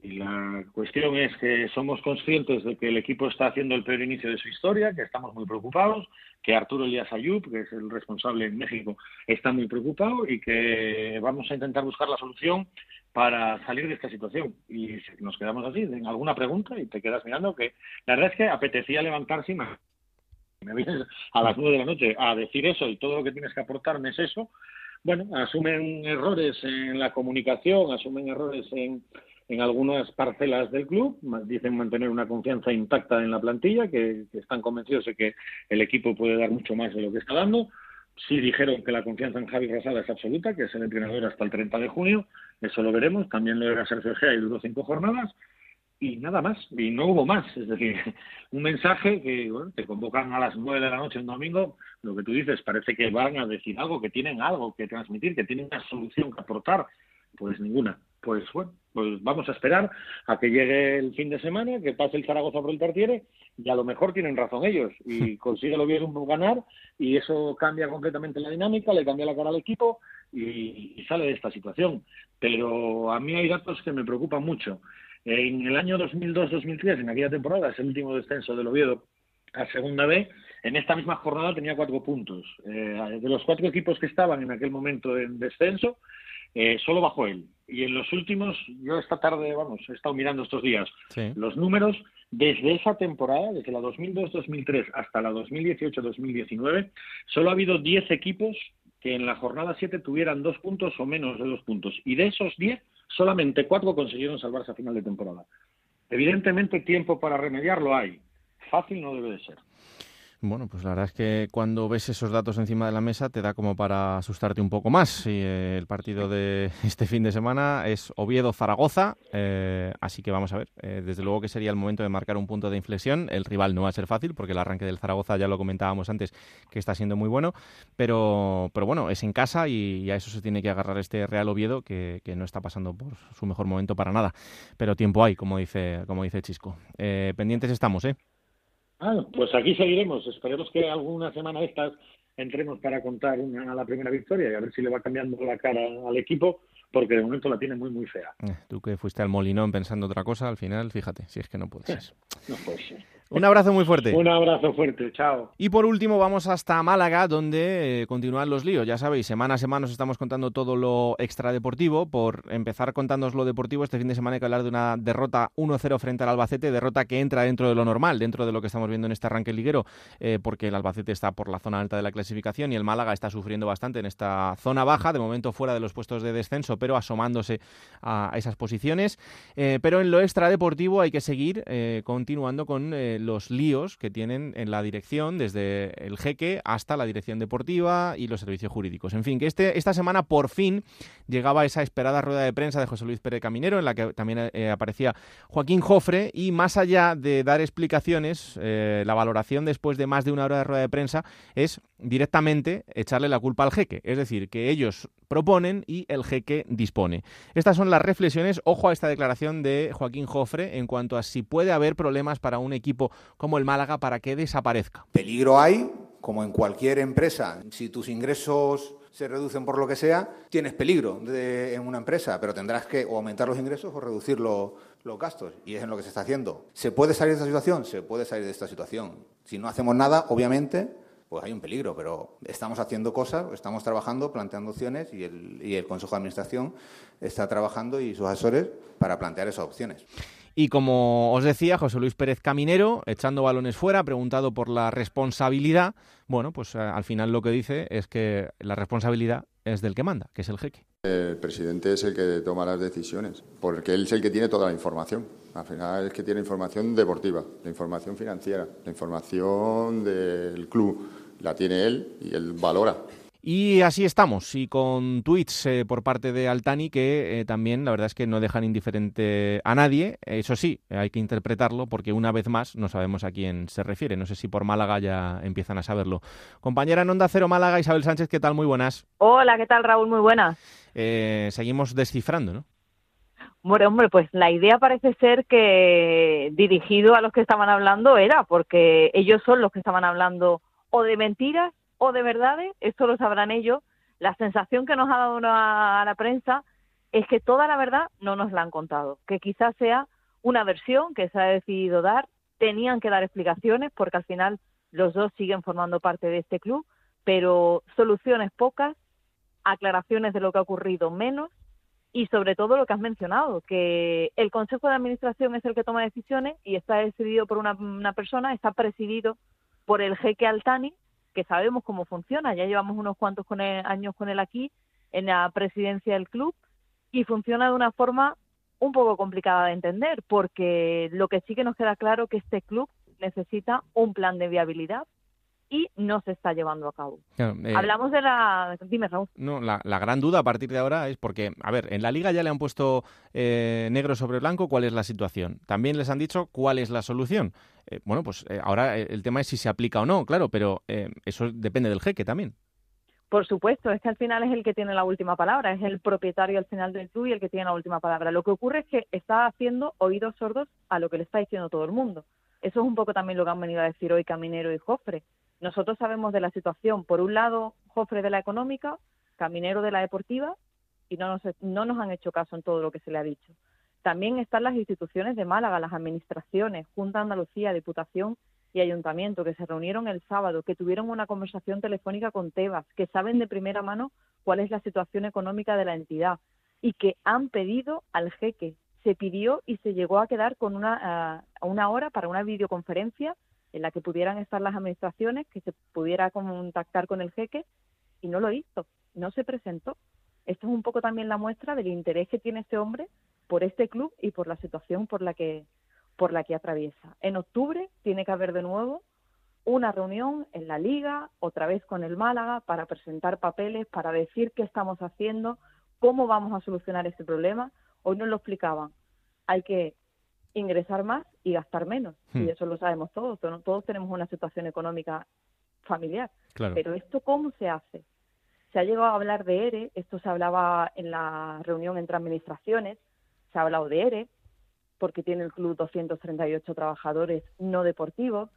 P: Y la cuestión es que somos conscientes de que el equipo está haciendo el peor inicio de su historia, que estamos muy preocupados, que Arturo Elías Ayub, que es el responsable en México, está muy preocupado y que vamos a intentar buscar la solución para salir de esta situación. Y nos quedamos así, en alguna pregunta y te quedas mirando, que la verdad es que apetecía levantarse y me vienes a las nueve de la noche a decir eso y todo lo que tienes que aportarme es eso, bueno, asumen errores en la comunicación, asumen errores en en algunas parcelas del club, dicen mantener una confianza intacta en la plantilla, que, están convencidos de que el equipo puede dar mucho más de lo que está dando. Sí dijeron que la confianza en Javi Rosada es absoluta, que es el entrenador hasta el 30 de junio, eso lo veremos, también lo era Sergio Gea y duró cinco jornadas, y nada más, y no hubo más, es decir, un mensaje que te convocan a las nueve de la noche un domingo, lo que tú dices, parece que van a decir algo, que tienen algo que transmitir, que tienen una solución que aportar, pues ninguna. Pues bueno, pues vamos a esperar a que llegue el fin de semana, que pase el Zaragoza por el Tartiere y a lo mejor tienen razón ellos y consigue el Oviedo ganar y eso cambia completamente la dinámica, le cambia la cara al equipo y, sale de esta situación. Pero a mí hay datos que me preocupan mucho. En el año 2002-2003, en aquella temporada, es el último descenso del Oviedo a Segunda B, en esta misma jornada tenía cuatro puntos. Eh, de los cuatro equipos que estaban en aquel momento en descenso, eh, solo bajó él. Y en los últimos, yo esta tarde, vamos, he estado mirando estos días, los números desde esa temporada, desde la 2002-2003 hasta la 2018-2019, solo ha habido 10 equipos que en la jornada 7 tuvieran dos puntos o menos de dos puntos. Y de esos 10, solamente cuatro consiguieron salvarse a final de temporada. Evidentemente, tiempo para remediarlo hay. Fácil no debe de ser.
A: Bueno, pues la verdad es que cuando ves esos datos encima de la mesa te da como para asustarte un poco más. Y eh, el partido de este fin de semana es Oviedo-Zaragoza, eh, así que vamos a ver. Eh, desde luego que sería el momento de marcar un punto de inflexión. El rival no va a ser fácil porque el arranque del Zaragoza ya lo comentábamos antes que está siendo muy bueno, pero, pero bueno, es en casa y, a eso se tiene que agarrar este Real Oviedo que, que, no está pasando por su mejor momento para nada. Pero tiempo hay, como dice, como dice Chisco. pendientes estamos, ¿eh?
P: Ah, pues aquí seguiremos. Esperemos que alguna semana de estas entremos para contar una, la primera victoria y a ver si le va cambiando la cara al equipo, porque de momento la tiene muy, muy fea.
A: Eh, tú que fuiste al Molinón pensando otra cosa, al final, fíjate, si es que no puedes.
P: no puede ser.
A: Un abrazo muy fuerte.
P: Un abrazo fuerte, chao.
A: Y por último vamos hasta Málaga, donde eh, continúan los líos. Ya sabéis, semana a semana os estamos contando todo lo extradeportivo. Por empezar contándoos lo deportivo, este fin de semana hay que hablar de una derrota 1-0 frente al Albacete, derrota que entra dentro de lo normal, dentro de lo que estamos viendo en este arranque liguero, eh, porque el Albacete está por la zona alta de la clasificación y el Málaga está sufriendo bastante en esta zona baja, de momento fuera de los puestos de descenso, pero asomándose a, esas posiciones. Eh, pero en lo extradeportivo hay que seguir continuando con los líos que tienen en la dirección, desde el jeque hasta la dirección deportiva y los servicios jurídicos. En fin, que este, esta semana por fin llegaba esa esperada rueda de prensa de José Luis Pérez Caminero, en la que también eh, aparecía Joaquín Jofre, y más allá de dar explicaciones, eh, la valoración después de más de una hora de rueda de prensa es directamente echarle la culpa al jeque, es decir, que ellos proponen y el jeque dispone. Estas son las reflexiones, ojo a esta declaración de Joaquín Jofre en cuanto a si puede haber problemas para un equipo como el Málaga para que desaparezca.
Q: Peligro hay, como en cualquier empresa, si tus ingresos se reducen por lo que sea, tienes peligro en una empresa, pero tendrás que aumentar los ingresos o reducir los gastos, y es en lo que se está haciendo. ¿Se puede salir de esta situación? Se puede salir de esta situación. Si no hacemos nada, obviamente, pues hay un peligro, pero estamos haciendo cosas, estamos trabajando, planteando opciones y el, y Consejo de Administración está trabajando y sus asesores para plantear esas opciones.
A: Y como os decía, José Luis Pérez Caminero, echando balones fuera, preguntado por la responsabilidad, bueno, pues eh, al final lo que dice es que la responsabilidad es del que manda, que es el jeque.
R: El presidente es el que toma las decisiones, porque él es el que tiene toda la información. Al final es que tiene información deportiva, la información financiera, la información del club, la tiene él y él valora
A: y así estamos, y con tweets eh, por parte de Altani que eh, también la verdad es que no dejan indiferente a nadie. Eso sí, hay que interpretarlo porque una vez más no sabemos a quién se refiere. No sé si por Málaga ya empiezan a saberlo. Compañera en Onda Cero Málaga, Isabel Sánchez, ¿qué tal? Muy buenas.
S: Hola, ¿qué tal Raúl? Muy buenas.
A: Eh, seguimos descifrando, ¿no?
S: Bueno, hombre, pues la idea parece ser que dirigido a los que estaban hablando era, porque ellos son los que estaban hablando o de mentiras o de verdades, esto lo sabrán ellos. La sensación que nos ha dado a la prensa es que toda la verdad no nos la han contado, que quizás sea una versión que se ha decidido dar, tenían que dar explicaciones porque al final los dos siguen formando parte de este club, pero soluciones pocas, aclaraciones de lo que ha ocurrido menos y sobre todo lo que has mencionado, que el Consejo de Administración es el que toma decisiones y está decidido por una, una persona, está presidido por el jeque Altani, que sabemos cómo funciona, ya llevamos unos cuantos años con él aquí en la presidencia del club y funciona de una forma un poco complicada de entender, porque lo que sí que nos queda claro que este club necesita un plan de viabilidad y no se está llevando a cabo. Eh, Hablamos de la... Dime, Raúl.
A: No, la, gran duda a partir de ahora es porque, a ver, en la liga ya le han puesto eh, negro sobre blanco cuál es la situación. También les han dicho cuál es la solución. Eh, bueno, pues ahora el tema es si se aplica o no, claro, pero eso depende del jeque también.
S: Por supuesto, es que al final es el que tiene la última palabra, es el propietario al final del club y el que tiene la última palabra. Lo que ocurre es que está haciendo oídos sordos a lo que le está diciendo todo el mundo. Eso es un poco también lo que han venido a decir hoy Caminero y Jofre. Nosotros sabemos de la situación, por un lado, Jofre de la económica, Caminero de la deportiva, y no nos, no nos han hecho caso en todo lo que se le ha dicho. También están las instituciones de Málaga, las administraciones, Junta de Andalucía, Diputación y Ayuntamiento, que se reunieron el sábado, que tuvieron una conversación telefónica con Tebas, que saben de primera mano cuál es la situación económica de la entidad y que han pedido al jeque. Se pidió y se llegó a quedar con una, una hora para una videoconferencia en la que pudieran estar las administraciones, que se pudiera contactar con el jeque y no lo hizo, no se presentó. Esto es un poco también la muestra del interés que tiene este hombre por este club y por la situación por la que por la que atraviesa. En octubre tiene que haber de nuevo una reunión en la liga, otra vez con el Málaga, para presentar papeles, para decir qué estamos haciendo, cómo vamos a solucionar este problema. Hoy nos lo explicaban. Hay que ingresar más y gastar menos. Y hmm. eso lo sabemos todos. Todos tenemos una situación económica familiar. Pero esto, ¿cómo se hace? Se ha llegado a hablar de ERE, esto se hablaba en la reunión entre administraciones, se ha hablado de ERE, porque tiene el club 238 trabajadores no deportivos.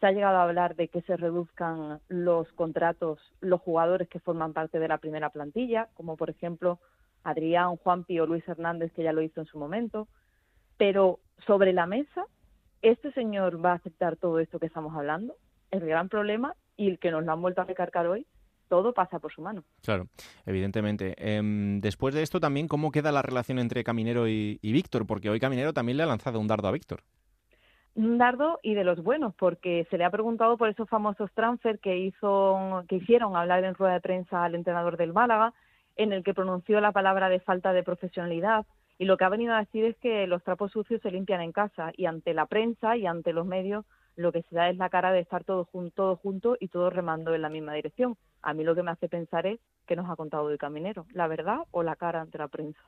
S: Se ha llegado a hablar de que se reduzcan los contratos, los jugadores que forman parte de la primera plantilla, como por ejemplo Adrián, Juanpi o Luis Hernández, que ya lo hizo en su momento pero sobre la mesa ¿este señor va a aceptar todo esto que estamos hablando? El gran problema y el que nos lo han vuelto a recargar hoy, todo pasa por su mano.
A: Claro, evidentemente. Em, después de esto también, ¿cómo queda la relación entre Caminero y, y Víctor? Porque hoy Caminero también le ha lanzado un dardo a Víctor
S: un dardo y de los buenos, porque se le ha preguntado por esos famosos transfer que hizo, que hicieron hablar en rueda de prensa al entrenador del Málaga, en el que pronunció la palabra de falta de profesionalidad. Y lo que ha venido a decir es que los trapos sucios se limpian en casa y ante la prensa y ante los medios lo que se da es la cara de estar todos juntos junto y todos remando en la misma dirección. A mí lo que me hace pensar es que nos ha contado el caminero, la verdad o la cara ante la prensa.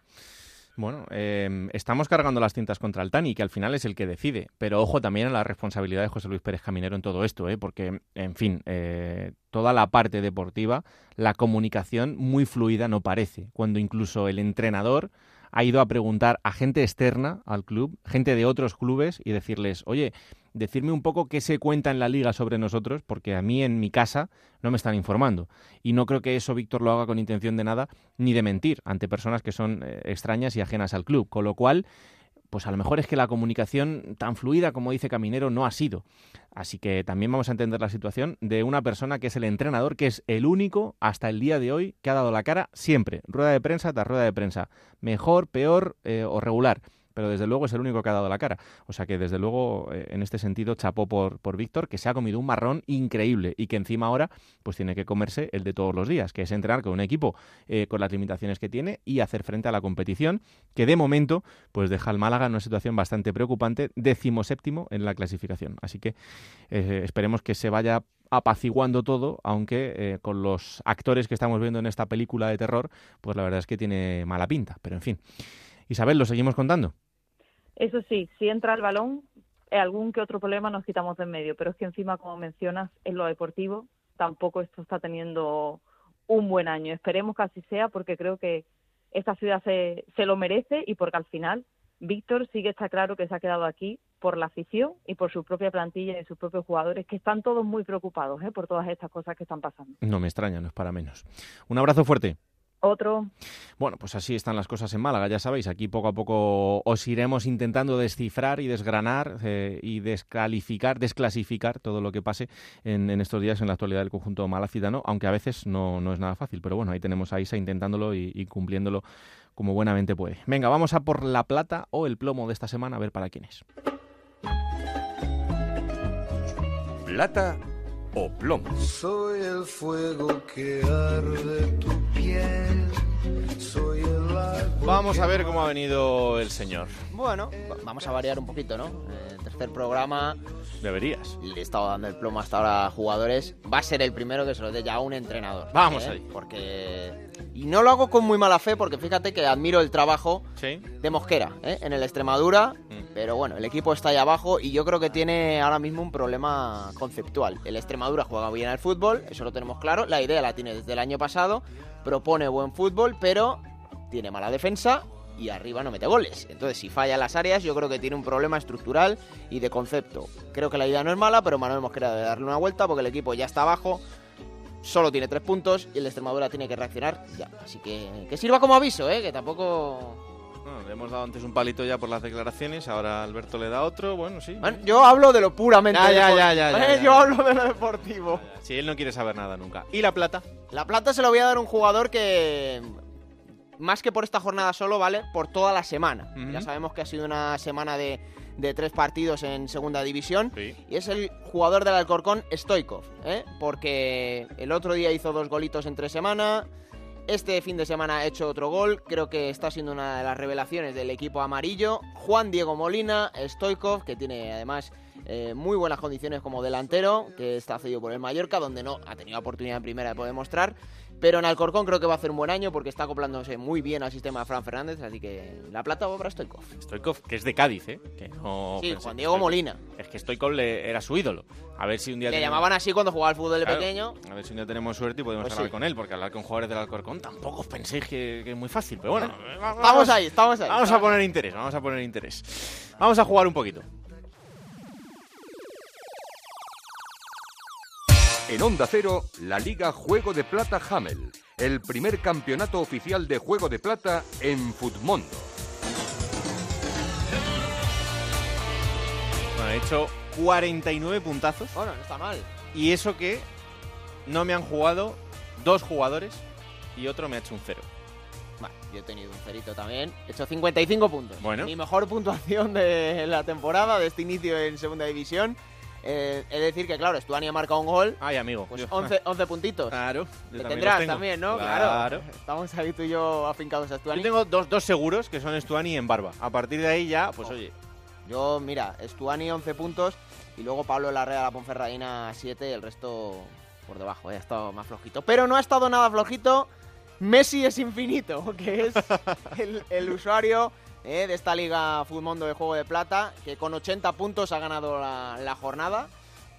A: Bueno, em, estamos cargando las cintas contra el Tani, que al final es el que decide. Pero ojo también a la responsabilidad de José Luis Pérez Caminero en todo esto, ¿eh? porque, en fin, eh, toda la parte deportiva, la comunicación muy fluida no parece. Cuando incluso el entrenador ha ido a preguntar a gente externa al club, gente de otros clubes, y decirles, oye, decirme un poco qué se cuenta en la liga sobre nosotros, porque a mí en mi casa no me están informando. Y no creo que eso Víctor lo haga con intención de nada, ni de mentir ante personas que son eh, extrañas y ajenas al club. Con lo cual, pues a lo mejor es que la comunicación tan fluida como dice Caminero no ha sido. Así que también vamos a entender la situación de una persona que es el entrenador, que es el único hasta el día de hoy que ha dado la cara siempre, rueda de prensa tras rueda de prensa, mejor, peor eh, o regular pero desde luego es el único que ha dado la cara. O sea que desde luego, eh, en este sentido, chapó por, por Víctor, que se ha comido un marrón increíble y que encima ahora pues tiene que comerse el de todos los días, que es entrenar con un equipo eh, con las limitaciones que tiene y hacer frente a la competición, que de momento pues deja al Málaga en una situación bastante preocupante, décimo séptimo en la clasificación. Así que eh, esperemos que se vaya apaciguando todo, aunque con los actores que estamos viendo en esta película de terror, pues la verdad es que tiene mala pinta. Pero en fin. Isabel, ¿lo seguimos contando?
S: Eso sí, si entra el balón, algún que otro problema nos quitamos de en medio, pero es que encima, como mencionas, en lo deportivo tampoco esto está teniendo un buen año. Esperemos que así sea porque creo que esta ciudad se, se lo merece y porque al final Víctor sí que está claro que se ha quedado aquí por la afición y por su propia plantilla y sus propios jugadores, que están todos muy preocupados ¿eh? por todas estas cosas que están pasando.
A: No me extraña, no es para menos. Un abrazo fuerte.
S: Otro.
A: Bueno, pues así están las cosas en Málaga, ya sabéis. Aquí poco a poco os iremos intentando descifrar y desgranar eh, y descalificar, desclasificar todo lo que pase en, estos días en la actualidad del conjunto malacitano, aunque a veces no, es nada fácil. Pero bueno, ahí tenemos a Isa intentándolo y, y cumpliéndolo como buenamente puede. Venga, vamos a por la plata o el plomo de esta semana, a ver para quién es.
B: Plata o plomo.
T: Soy el fuego que arde tu piel.
A: Vamos a ver cómo ha venido el señor.
E: Bueno, vamos a variar un poquito, ¿no? El tercer programa.
A: Deberías.
E: Le he estado dando el plomo hasta ahora a jugadores. Va a ser el primero que se lo dé ya a un entrenador.
A: Vamos
E: ¿eh?
A: ahí.
E: Porque. Y no lo hago con muy mala fe, porque fíjate que admiro el trabajo de Mosquera ¿eh? en el Extremadura. Mm. Pero bueno, el equipo está ahí abajo y yo creo que tiene ahora mismo un problema conceptual. El Extremadura juega bien al fútbol, eso lo tenemos claro. La idea la tiene desde el año pasado. Propone buen fútbol, pero tiene mala defensa y arriba no mete goles. Entonces, si falla las áreas, yo creo que tiene un problema estructural y de concepto. Creo que la idea no es mala, pero Manuel Mosquera debe darle una vuelta porque el equipo ya está abajo, solo tiene tres puntos y el Extremadura tiene que reaccionar ya. Así que que sirva como aviso, ¿eh? que tampoco...
A: le hemos dado antes un palito ya por las declaraciones, ahora Alberto le da otro, bueno, sí.
E: yo hablo de lo puramente
A: ya, ya, ya,
E: Yo hablo de lo deportivo.
A: Si él no quiere saber nada nunca. ¿Y la plata?
E: La plata se lo voy a dar a un jugador que más que por esta jornada solo, ¿vale? Por toda la semana. Ya sabemos que ha sido una semana de, tres partidos en segunda división. Y es el jugador del Alcorcón, Stoikov, ¿eh? Porque el otro día hizo dos golitos en tres semanas. Este fin de semana ha hecho otro gol, creo que está siendo una de las revelaciones del equipo amarillo. Juan Diego Molina, Stoikov, que tiene además eh, muy buenas condiciones como delantero, que está cedido por el Mallorca, donde no ha tenido oportunidad en primera de poder mostrar. Pero en Alcorcón creo que va a hacer un buen año porque está acoplándose muy bien al sistema de Fran Fernández, así que la plata va para Stoikov.
A: Stoikov, que es de Cádiz, ¿eh? Que
E: sí, Juan Diego Molina.
A: Es que Stoikov le, era su ídolo. A ver si un día...
E: Le llamaban así cuando jugaba al fútbol de pequeño.
A: A ver si un día tenemos suerte y podemos pues hablar con él, porque hablar con jugadores del Alcorcón tampoco os penséis que, es muy fácil. Pero bueno,
E: vamos, ahí, estamos ahí.
A: Vamos a poner interés, vamos a poner interés. Vamos a jugar un poquito.
B: En Onda Cero, la Liga Juego de Plata Hamel, el primer campeonato oficial de Juego de Plata en Futmundo.
A: he hecho 49 puntazos.
E: Bueno, no está mal.
A: Y eso que no me han jugado dos jugadores y otro me ha hecho un cero.
E: Vale, yo he tenido un cerito también. He hecho 55 puntos.
A: Bueno.
E: Mi mejor puntuación de la temporada, de este inicio en segunda división. Eh, es decir, que claro, Stuani ha marcado un gol.
A: Ay, amigo.
E: Pues
A: yo-
E: 11, 11 puntitos.
A: Claro. Yo
E: tendrás
A: tengo.
E: también, ¿no?
A: Claro.
E: Estamos ahí tú y yo afincados a Stuani.
A: Yo tengo dos, dos seguros que son Stuani en barba. A partir de ahí ya, pues oye.
E: Yo, mira, Stuani 11 puntos y luego Pablo Larrea de la Ponferradina 7 y el resto por debajo, eh, ha estado más flojito. Pero no ha estado nada flojito. Messi es infinito, que es el, el usuario eh, de esta liga Mundo de Juego de Plata, que con 80 puntos ha ganado la, la jornada.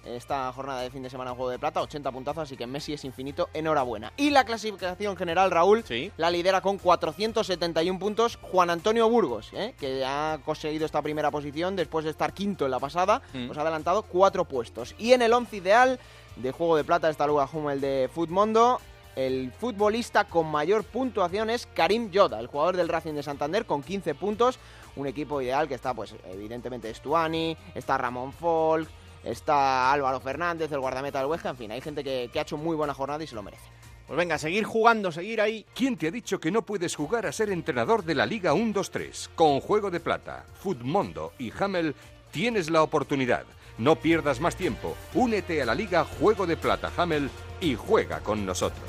E: Esta jornada de fin de semana en Juego de Plata, 80 puntazos, así que Messi es infinito, enhorabuena. Y la clasificación general, Raúl, la lidera con 471 puntos Juan Antonio Burgos, eh, que ha conseguido esta primera posición después de estar quinto en la pasada,
A: Mm.
E: pues ha adelantado cuatro puestos. Y en el once ideal de Juego de Plata está lugar como el de Futmundo, el futbolista con mayor puntuación es Karim Yoda, el jugador del Racing de Santander con 15 puntos, un equipo ideal que está pues evidentemente Stuani, está Ramón Folk, está Álvaro Fernández, el guardameta del Huesca, en fin, hay gente que, que ha hecho muy buena jornada y se lo merece.
A: Pues venga, seguir jugando, seguir ahí.
B: ¿Quién te ha dicho que no puedes jugar a ser entrenador de la Liga 1-2-3? Con Juego de Plata, Futmundo y Hamel tienes la oportunidad. No pierdas más tiempo. Únete a la Liga Juego de Plata Hamel y juega con nosotros.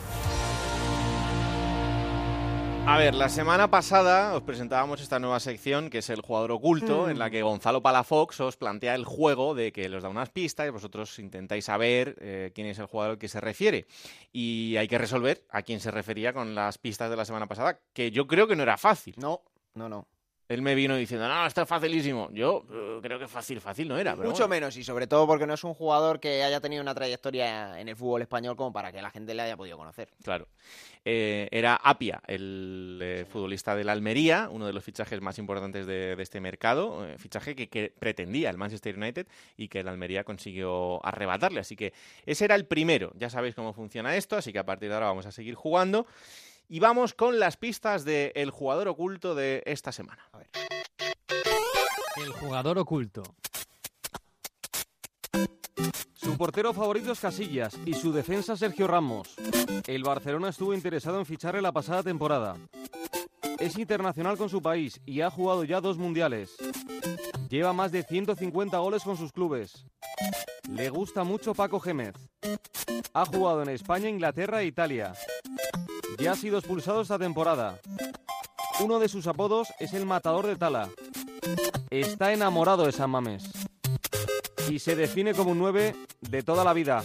A: A ver, la semana pasada os presentábamos esta nueva sección que es el jugador oculto,
E: Mm.
A: en la que Gonzalo Palafox os plantea el juego de que os da unas pistas y vosotros intentáis saber eh, quién es el jugador al que se refiere. Y hay que resolver a quién se refería con las pistas de la semana pasada, que yo creo que no era fácil.
E: No, no, no.
A: Él me vino diciendo, no, esto es facilísimo. Yo eh, creo que fácil, fácil no era. Pero
E: Mucho
A: bueno.
E: menos, y sobre todo porque no es un jugador que haya tenido una trayectoria en el fútbol español como para que la gente le haya podido conocer.
A: Claro. Eh, era Apia, el eh, futbolista del Almería, uno de los fichajes más importantes de, de este mercado, eh, fichaje que, que pretendía el Manchester United y que el Almería consiguió arrebatarle. Así que ese era el primero. Ya sabéis cómo funciona esto, así que a partir de ahora vamos a seguir jugando. Y vamos con las pistas del jugador oculto de esta semana.
U: El jugador oculto. Su portero favorito es Casillas y su defensa Sergio Ramos. El Barcelona estuvo interesado en ficharle la pasada temporada. Es internacional con su país y ha jugado ya dos mundiales. Lleva más de 150 goles con sus clubes. Le gusta mucho Paco Gémez. Ha jugado en España, Inglaterra e Italia. Ya ha sido expulsado esta temporada. Uno de sus apodos es el matador de Tala. Está enamorado de San Mames. Y se define como un 9 de toda la vida.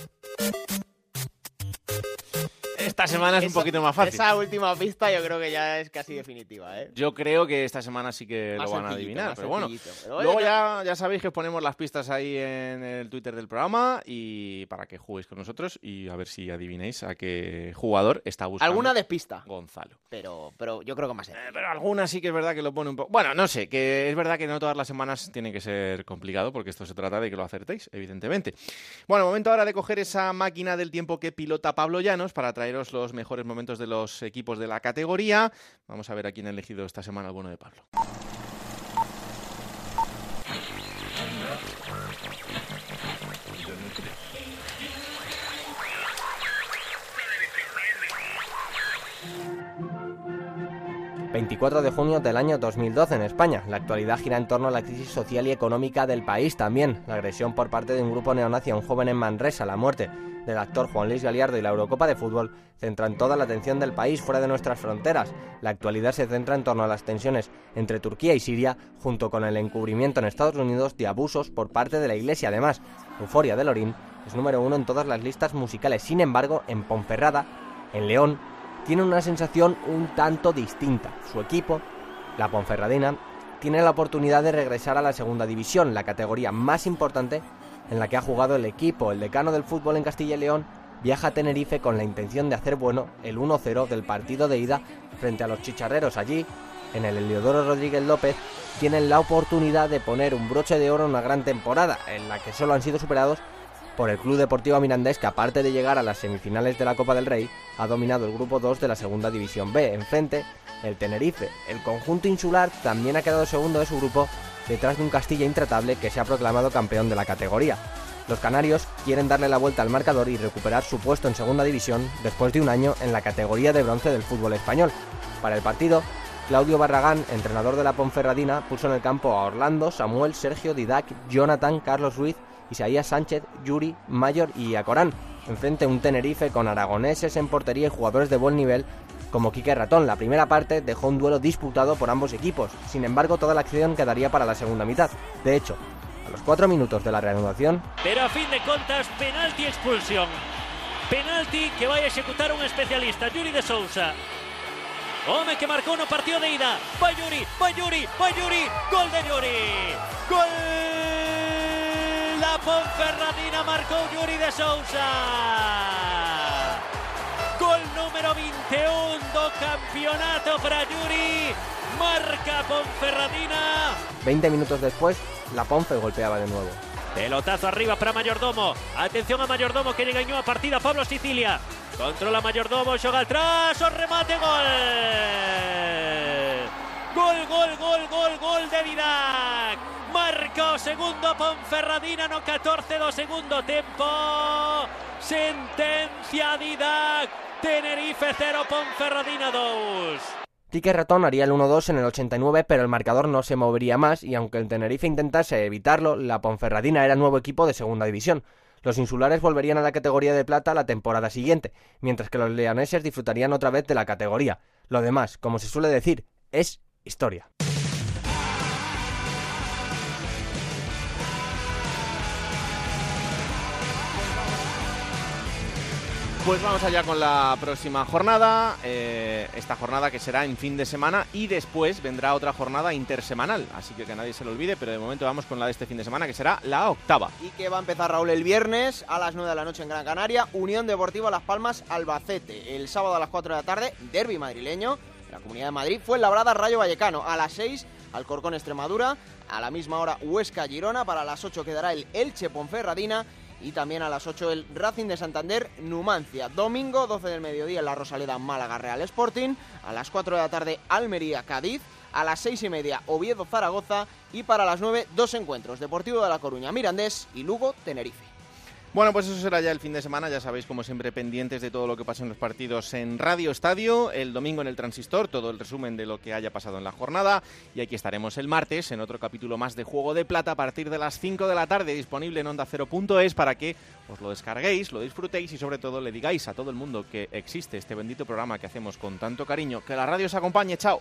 A: Esta semana es un poquito más fácil.
E: Esa última pista yo creo que ya es casi definitiva, ¿eh?
A: Yo creo que esta semana sí que
E: Más
A: lo van a adivinar. Pero bueno,
E: sencillito. Pero oye,
A: luego ya, ya sabéis que os ponemos las pistas ahí en el Twitter del programa y para que juguéis con nosotros y a ver si adivináis a qué jugador está buscando.
E: Alguna despista.
A: Gonzalo.
E: Pero, pero yo creo que más
A: Eh, pero alguna sí que es verdad que lo pone un poco. Bueno, no sé, que es verdad que no todas las semanas tiene que ser complicado porque esto se trata de que lo acertéis, evidentemente. Bueno, momento ahora de coger esa máquina del tiempo que pilota Pablo Llanos para traeros los mejores momentos de los equipos de la categoría. Vamos a ver a quién ha elegido esta semana el bueno de Pablo.
V: España. 24 de junio del año 2012 en España. La actualidad gira en torno a la crisis social y económica del país también. La agresión por parte de un grupo neonazi a un joven en Manresa, la muerte del actor Juan Luis Galiardo y la Eurocopa de Fútbol centran toda la atención del país fuera de nuestras fronteras. La actualidad se centra en torno a las tensiones entre Turquía y Siria, junto con el encubrimiento en Estados Unidos de abusos por parte de la Iglesia. Además, Euforia de Lorín es número uno en todas las listas musicales. Sin embargo, en Ponferrada, en León, tiene una sensación un tanto distinta. Su equipo, la Ponferradina, tiene la oportunidad de regresar a la segunda división, la categoría más importante en la que ha jugado el equipo. El decano del fútbol en Castilla y León viaja a Tenerife con la intención de hacer bueno el 1-0 del partido de ida frente a los chicharreros. Allí, en el Heliodoro Rodríguez López, tienen la oportunidad de poner un broche de oro en una gran temporada, en la que solo han sido superados por el Club Deportivo Mirandés, que aparte de llegar a las semifinales de la Copa del Rey, ha dominado el grupo 2 de la Segunda División B. Enfrente, el Tenerife. El conjunto insular también ha quedado segundo de su grupo detrás de un Castilla intratable que se ha proclamado campeón de la categoría. Los canarios quieren darle la vuelta al marcador y recuperar su puesto en segunda división después de un año en la categoría de bronce del fútbol español. Para el partido, Claudio Barragán, entrenador de la Ponferradina, puso en el campo a Orlando, Samuel, Sergio, Didac, Jonathan, Carlos Ruiz, Isaías Sánchez, Yuri, Mayor y Acorán. Enfrente un Tenerife con aragoneses en portería y jugadores de buen nivel como Quique Ratón. La primera parte dejó un duelo disputado por ambos equipos. Sin embargo, toda la acción quedaría para la segunda mitad. De hecho, a los cuatro minutos de la reanudación.
W: Pero a fin de cuentas, penalti expulsión. Penalti que va a ejecutar un especialista, Yuri de Sousa. Home que marcó no partido de ida. Va Yuri, va Yuri, va Yuri. Gol de Yuri. Gol. La Ponferradina marcó Yuri de Sousa. Gol número 21 do campeonato para Yuri. Marca Ponferradina.
V: 20 minutos después, la Ponfe golpeaba de nuevo.
W: Pelotazo arriba para Mayordomo. Atención a Mayordomo que llega a partida Pablo Sicilia. Controla Mayordomo, xoga atrás, o remate, gol. Gol, gol, gol, gol, gol de Vidac. Marca o segundo Ponferradina no 14 do segundo tempo. Sentencia Didac. Tenerife 0, Ponferradina 2.
V: Quique Ratón haría el 1-2 en el 89, pero el marcador no se movería más y aunque el Tenerife intentase evitarlo, la Ponferradina era nuevo equipo de segunda división. Los insulares volverían a la categoría de plata la temporada siguiente, mientras que los leoneses disfrutarían otra vez de la categoría. Lo demás, como se suele decir, es historia.
A: Pues vamos allá con la próxima jornada, eh, esta jornada que será en fin de semana y después vendrá otra jornada intersemanal, así que que nadie se lo olvide, pero de momento vamos con la de este fin de semana que será la octava.
E: Y que va a empezar Raúl el viernes a las 9 de la noche en Gran Canaria, Unión Deportiva Las Palmas Albacete, el sábado a las 4 de la tarde, derby madrileño, la Comunidad de Madrid, fue Labrada Rayo Vallecano, a las 6 Alcorcón Extremadura, a la misma hora Huesca Girona, para las 8 quedará el Elche Ponferradina y también a las 8 el Racing de Santander Numancia. Domingo 12 del mediodía la Rosaleda Málaga Real Sporting, a las 4 de la tarde Almería Cádiz, a las 6 y media Oviedo Zaragoza y para las 9 dos encuentros, Deportivo de La Coruña Mirandés y Lugo Tenerife.
A: Bueno, pues eso será ya el fin de semana, ya sabéis, como siempre, pendientes de todo lo que pasa en los partidos en Radio Estadio, el domingo en el Transistor, todo el resumen de lo que haya pasado en la jornada, y aquí estaremos el martes en otro capítulo más de Juego de Plata a partir de las 5 de la tarde, disponible en onda es para que os lo descarguéis, lo disfrutéis y sobre todo le digáis a todo el mundo que existe este bendito programa que hacemos con tanto cariño. Que la radio os acompañe, chao.